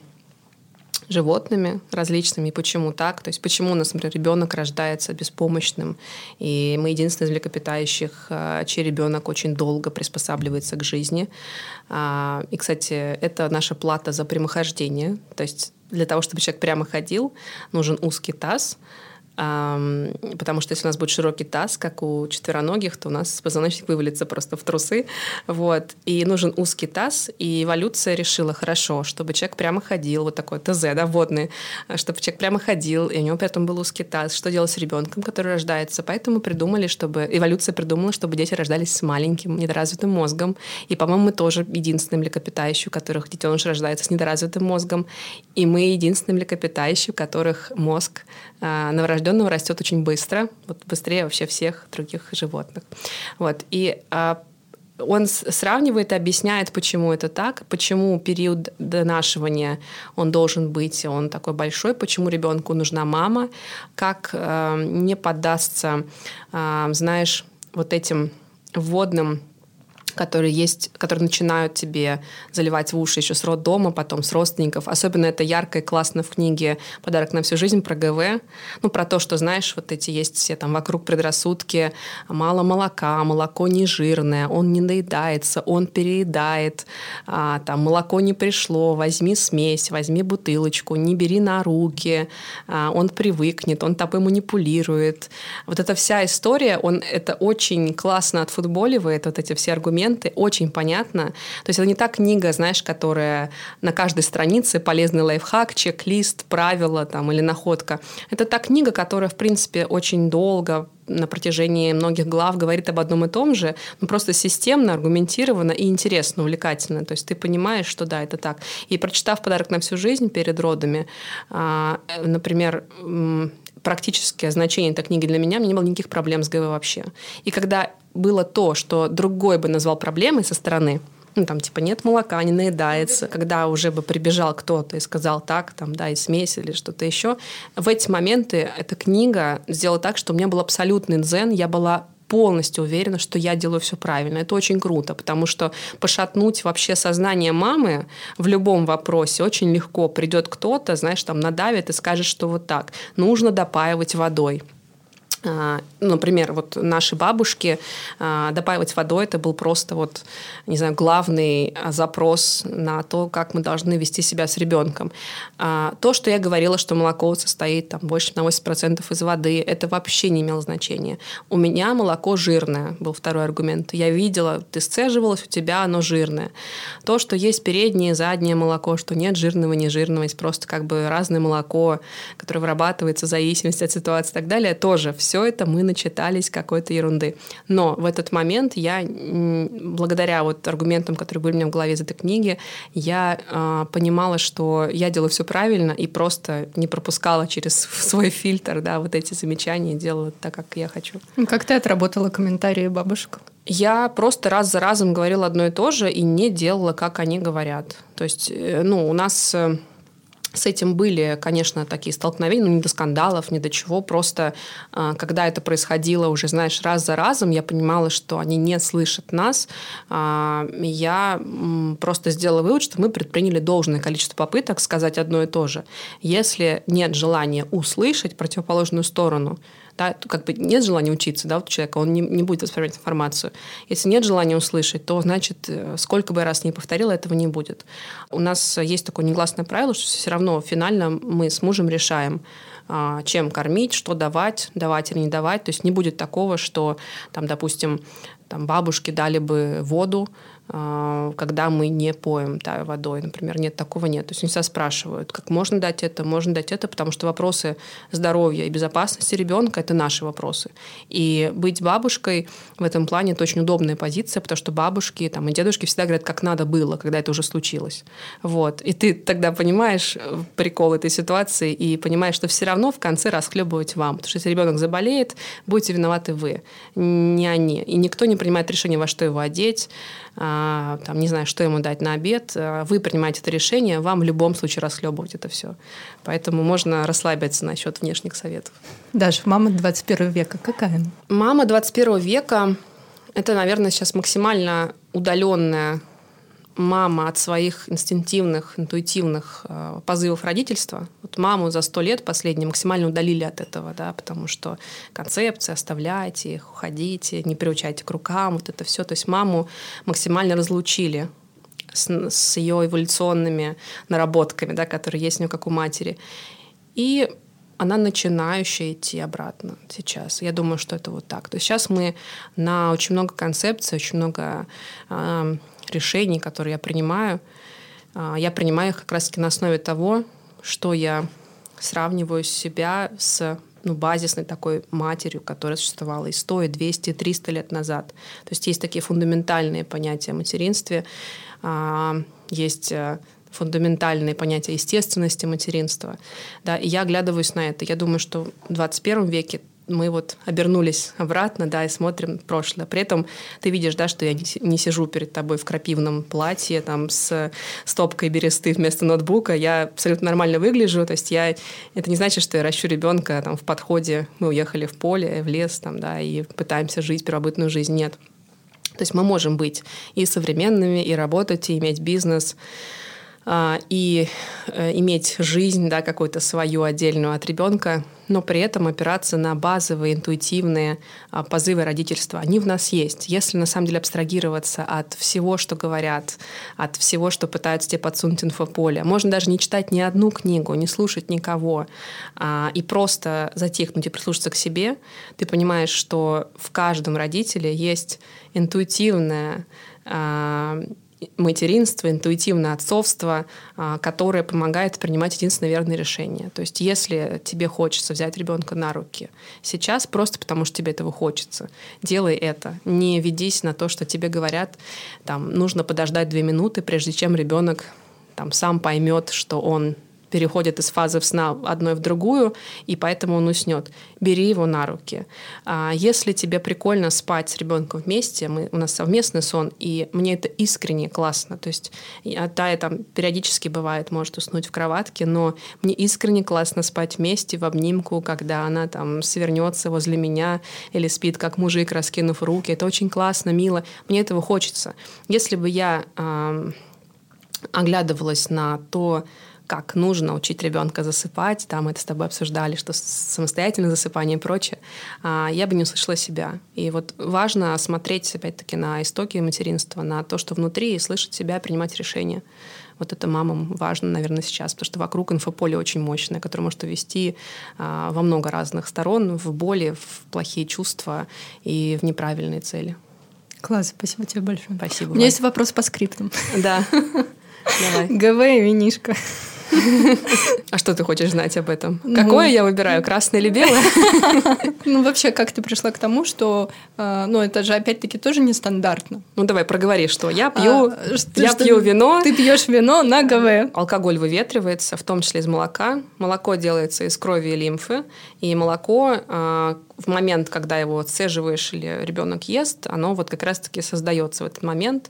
животными различными, и почему так. То есть почему у нас, например, ребенок рождается беспомощным, и мы единственные млекопитающих, а, чей ребенок очень долго приспосабливается к жизни. А, и, кстати, это наша плата за прямохождение. То есть для того, чтобы человек прямо ходил, нужен узкий таз, потому что если у нас будет широкий таз, как у четвероногих, то у нас позвоночник вывалится просто в трусы. Вот. И нужен узкий таз, и эволюция решила, хорошо, чтобы человек прямо ходил, вот такой ТЗ, да, водный, чтобы человек прямо ходил, и у него при этом был узкий таз. Что делать с ребенком, который рождается? Поэтому придумали, чтобы... Эволюция придумала, чтобы дети рождались с маленьким, недоразвитым мозгом. И, по-моему, мы тоже единственные млекопитающие, у которых детеныш рождается с недоразвитым мозгом. И мы единственные млекопитающие, у которых мозг а, новорожденного растет очень быстро, вот быстрее вообще всех других животных. Вот. И а, он сравнивает и объясняет, почему это так, почему период донашивания он должен быть, он такой большой, почему ребенку нужна мама, как э, не поддастся, э, знаешь, вот этим вводным которые есть, которые начинают тебе заливать в уши еще с роддома, потом с родственников. Особенно это ярко и классно в книге «Подарок на всю жизнь» про ГВ. Ну, про то, что, знаешь, вот эти есть все там вокруг предрассудки. Мало молока, молоко не жирное, он не доедается, он переедает, а, там молоко не пришло, возьми смесь, возьми бутылочку, не бери на руки, а, он привыкнет, он тобой манипулирует. Вот эта вся история, он это очень классно отфутболивает, вот эти все аргументы, моменты, очень понятно. То есть это не та книга, знаешь, которая на каждой странице полезный лайфхак, чек-лист, правила там, или находка. Это та книга, которая, в принципе, очень долго на протяжении многих глав говорит об одном и том же, но просто системно, аргументированно и интересно, увлекательно. То есть ты понимаешь, что да, это так. И прочитав «Подарок на всю жизнь» перед родами, а, например, практическое значение этой книги для меня, мне не было никаких проблем с ГВ вообще. И когда было то, что другой бы назвал проблемой со стороны, ну, там, типа, нет молока, не наедается, когда уже бы прибежал кто-то и сказал так, там, да, и смесь или что-то еще. В эти моменты эта книга сделала так, что у меня был абсолютный дзен, я была полностью уверена, что я делаю все правильно. Это очень круто, потому что пошатнуть вообще сознание мамы в любом вопросе очень легко. Придет кто-то, знаешь, там надавит и скажет, что вот так. Нужно допаивать водой. А, например, вот наши бабушки а, допаивать водой это был просто вот, не знаю, главный а, запрос на то, как мы должны вести себя с ребенком. То, что я говорила, что молоко состоит там больше на 80% из воды, это вообще не имело значения. У меня молоко жирное, был второй аргумент. Я видела, ты сцеживалась, у тебя оно жирное. То, что есть переднее заднее молоко, что нет жирного, не жирного, есть просто как бы разное молоко, которое вырабатывается в зависимости от ситуации и так далее, тоже все все это мы начитались какой-то ерунды. Но в этот момент я, благодаря вот аргументам, которые были у меня в голове из этой книги, я э, понимала, что я делаю все правильно и просто не пропускала через (laughs) свой фильтр да, вот эти замечания делала так, как я хочу. Как ты отработала комментарии бабушек? Я просто раз за разом говорила одно и то же и не делала, как они говорят. То есть, э, ну, у нас э, с этим были, конечно, такие столкновения, но не до скандалов, ни до чего. Просто а, когда это происходило уже, знаешь, раз за разом, я понимала, что они не слышат нас. А, я просто сделала вывод, что мы предприняли должное количество попыток сказать одно и то же. Если нет желания услышать противоположную сторону, да, как бы нет желания учиться, да, у человека, он не, не будет воспринимать информацию. Если нет желания услышать, то, значит, э, сколько бы я раз не повторила, этого не будет. У нас есть такое негласное правило, что все равно финально мы с мужем решаем, а, чем кормить, что давать, давать или не давать. То есть не будет такого, что, там, допустим, там бабушки дали бы воду, когда мы не поем да, водой, например. Нет, такого нет. То есть они всегда спрашивают, как можно дать это, можно дать это, потому что вопросы здоровья и безопасности ребенка – это наши вопросы. И быть бабушкой в этом плане – это очень удобная позиция, потому что бабушки там, и дедушки всегда говорят, как надо было, когда это уже случилось. Вот. И ты тогда понимаешь э, прикол этой ситуации и понимаешь, что все равно в конце расхлебывать вам. Потому что если ребенок заболеет, будете виноваты вы, не они. И никто не принимает решение, во что его одеть, а, там, не знаю, что ему дать на обед, а, вы принимаете это решение, вам в любом случае расхлебывать это все. Поэтому можно расслабиться насчет внешних советов. Даже мама 21 века какая? Мама 21 века – это, наверное, сейчас максимально удаленная мама от своих инстинктивных, интуитивных э, позывов родительства. Вот маму за сто лет последние максимально удалили от этого, да, потому что концепция оставляйте их, уходите, не приучайте к рукам, вот это все. То есть маму максимально разлучили с, с ее эволюционными наработками, да, которые есть у нее как у матери. И она начинающая идти обратно сейчас. Я думаю, что это вот так. То есть сейчас мы на очень много концепций, очень много э, решений, которые я принимаю, а, я принимаю их как раз-таки на основе того, что я сравниваю себя с ну, базисной такой матерью, которая существовала и 100, и 200, и 300 лет назад. То есть есть такие фундаментальные понятия о материнстве, а, есть э, фундаментальные понятия естественности материнства. Да, и я оглядываюсь на это. Я думаю, что в 21 веке мы вот обернулись обратно, да, и смотрим прошлое. При этом ты видишь, да, что я не сижу перед тобой в крапивном платье, там, с стопкой бересты вместо ноутбука. Я абсолютно нормально выгляжу, то есть я... Это не значит, что я ращу ребенка там в подходе. Мы уехали в поле, в лес, там, да, и пытаемся жить первобытную жизнь. Нет. То есть мы можем быть и современными, и работать, и иметь бизнес, и э, иметь жизнь, да, какую-то свою отдельную от ребенка, но при этом опираться на базовые интуитивные а, позывы родительства. Они в нас есть. Если на самом деле абстрагироваться от всего, что говорят, от всего, что пытаются тебе подсунуть инфополе, можно даже не читать ни одну книгу, не слушать никого, а, и просто затихнуть и прислушаться к себе, ты понимаешь, что в каждом родителе есть интуитивная а, материнство, интуитивное отцовство, а, которое помогает принимать единственное верное решение. То есть если тебе хочется взять ребенка на руки сейчас, просто потому что тебе этого хочется, делай это. Не ведись на то, что тебе говорят, там, нужно подождать две минуты, прежде чем ребенок там, сам поймет, что он переходит из фазы сна одной в другую, и поэтому он уснет. Бери его на руки. А если тебе прикольно спать с ребенком вместе, мы, у нас совместный сон, и мне это искренне классно. То есть я, да, я там периодически бывает, может уснуть в кроватке, но мне искренне классно спать вместе в обнимку, когда она там свернется возле меня или спит как мужик, раскинув руки. Это очень классно, мило. Мне этого хочется. Если бы я э, оглядывалась на то, как нужно учить ребенка засыпать, там это с тобой обсуждали, что самостоятельное засыпание и прочее, а, я бы не услышала себя. И вот важно смотреть, опять-таки, на истоки материнства, на то, что внутри, и слышать себя, принимать решения. Вот это мамам важно, наверное, сейчас, потому что вокруг инфополе очень мощное, которое может увести а, во много разных сторон, в боли, в плохие чувства и в неправильные цели. Класс, спасибо тебе большое. Спасибо. У меня есть вопрос по скриптам. Да. (laughs) Давай. ГВ и винишка. А что ты хочешь знать об этом? Ну, Какое я выбираю, красное или белое? (laughs) Ну, вообще, как ты пришла к тому, что, э, ну, это же опять-таки тоже нестандартно. Ну, давай, проговори, что я пью, а, я пью вино. Ты пьешь вино на ГВ. Алкоголь выветривается, в том числе из молока. Молоко делается из крови и лимфы, и молоко э, в момент, когда его отцеживаешь или ребенок ест, оно вот как раз-таки создается в этот момент.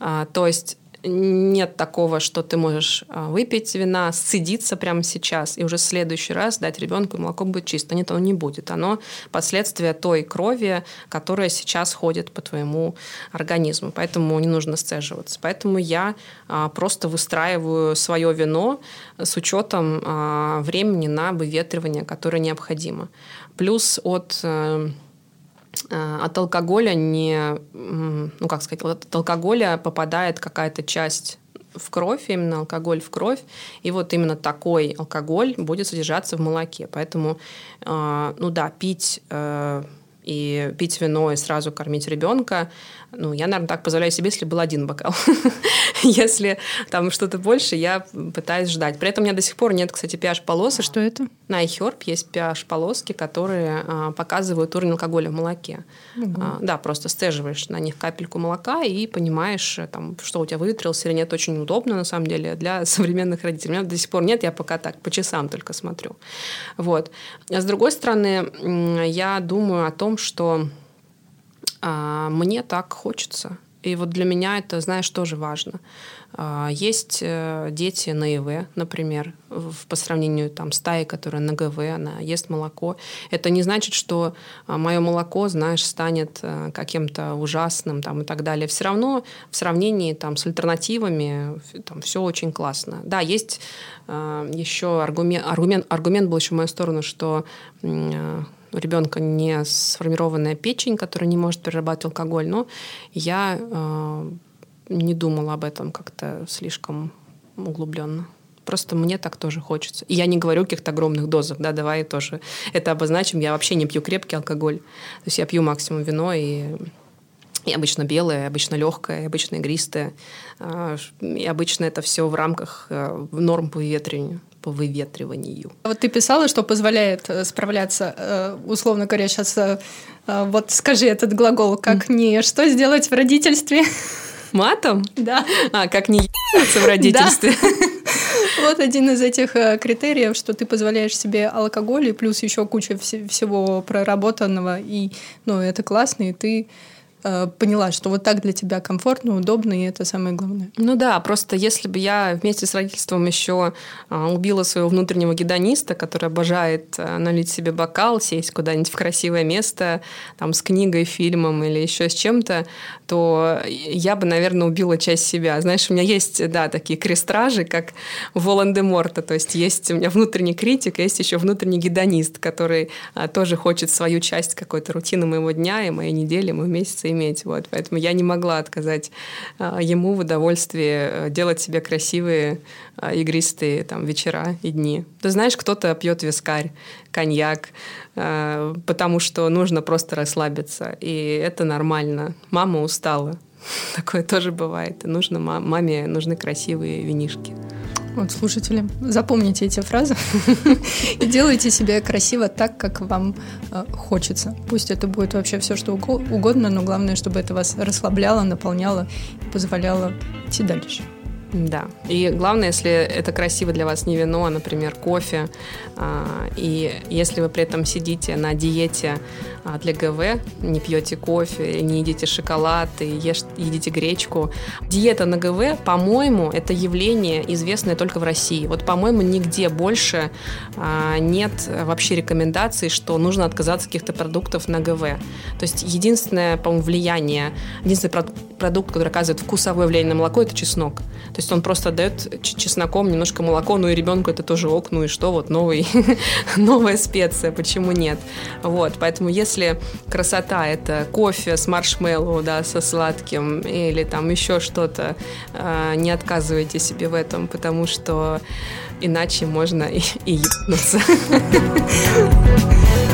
А, то есть нет такого, что ты можешь а, выпить вина, сцедиться прямо сейчас, и уже в следующий раз дать ребенку молоко будет чисто. Нет, оно не будет. Оно последствия той крови, которая сейчас ходит по твоему организму. Поэтому не нужно сцеживаться. Поэтому я а, просто выстраиваю свое вино с учетом а, времени на выветривание, которое необходимо. Плюс от Э, от алкоголя не, ну как сказать, от алкоголя попадает какая-то часть в кровь, именно алкоголь в кровь, и вот именно такой алкоголь будет содержаться в молоке. Поэтому, э, ну да, пить э, и пить вино и сразу кормить ребенка, ну, я, наверное, так позволяю себе, если был один бокал. (laughs) если там что-то больше, я пытаюсь ждать. При этом у меня до сих пор нет, кстати, pH-полосы. Что это? На iHerb есть pH-полоски, которые а, показывают уровень алкоголя в молоке. Угу. А, да, просто стеживаешь на них капельку молока и понимаешь, там, что у тебя выветрилось или нет. Очень удобно, на самом деле, для (laughs) современных родителей. У меня до сих пор нет, я пока так по часам только смотрю. Вот. А с другой стороны, я думаю о том, что а, мне так хочется. И вот для меня это, знаешь, тоже важно. А, есть э, дети на ИВ, например, по сравнению там, с Таей, которая на ГВ, она ест молоко. Это не значит, что а, мое молоко, знаешь, станет э, каким-то ужасным там, и так далее. Все равно в сравнении там, с альтернативами там, все очень классно. Да, есть э, еще аргумент, аргумент, аргумент был еще в мою сторону, что у ребенка не сформированная печень, которая не может перерабатывать алкоголь, но я э, не думала об этом как-то слишком углубленно. Просто мне так тоже хочется. И я не говорю о каких-то огромных дозах, да, давай тоже это обозначим. Я вообще не пью крепкий алкоголь. То есть я пью максимум вино и и обычно белое, обычно легкое, обычно игристое. А, и обычно это все в рамках э, норм по ветрению по выветриванию. Вот ты писала, что позволяет э, справляться, э, условно говоря, сейчас э, вот скажи этот глагол, как не что сделать в родительстве? Матом? Да. А, как не в родительстве. (laughs) Вот один из этих критериев, что ты позволяешь себе алкоголь и плюс еще куча всего проработанного, и ну, это классно, и ты поняла, что вот так для тебя комфортно, удобно, и это самое главное. Ну да, просто если бы я вместе с родительством еще а, убила своего внутреннего гедониста, который обожает э, налить себе бокал, сесть куда-нибудь в красивое место, там, с книгой, фильмом или еще с чем-то, то я бы, наверное, убила часть себя. Знаешь, у меня есть, да, такие крестражи, как Волан-де-Морта, то есть есть у меня внутренний критик, а есть еще внутренний гедонист, который а, тоже хочет свою часть какой-то рутины моего дня и моей недели, моего месяца иметь. Вот. Поэтому я не могла отказать а, ему в удовольствии э, делать себе красивые а, игристые там, вечера и дни. Ты знаешь, кто-то пьет вискарь, коньяк, а, потому что нужно просто расслабиться. И это нормально. Мама устала. (laughs) Такое тоже бывает. нужно маме нужны красивые винишки. Вот, слушатели, запомните эти фразы (laughs) и делайте себя красиво так, как вам э, хочется. Пусть это будет вообще все, что угодно, но главное, чтобы это вас расслабляло, наполняло и позволяло идти дальше. Да. И главное, если это красиво для вас не вино, а, например, кофе, а, и если вы при этом сидите на диете а, для ГВ, не пьете кофе, не едите шоколад и ешь, едите гречку. Диета на ГВ, по-моему, это явление, известное только в России. Вот, по-моему, нигде больше нет вообще рекомендаций, что нужно отказаться от каких-то продуктов на ГВ. То есть единственное, по-моему, влияние, единственный продукт, который оказывает вкусовое влияние на молоко, это чеснок. То есть он просто дает чесноком немножко молоко, ну и ребенку это тоже ок, ну и что, вот новый, (laughs) новая специя, почему нет? Вот, поэтому если красота это кофе с маршмеллоу, да, со сладким или там еще что-то, а, не отказывайте себе в этом, потому что иначе можно и, и ебнуться. (laughs)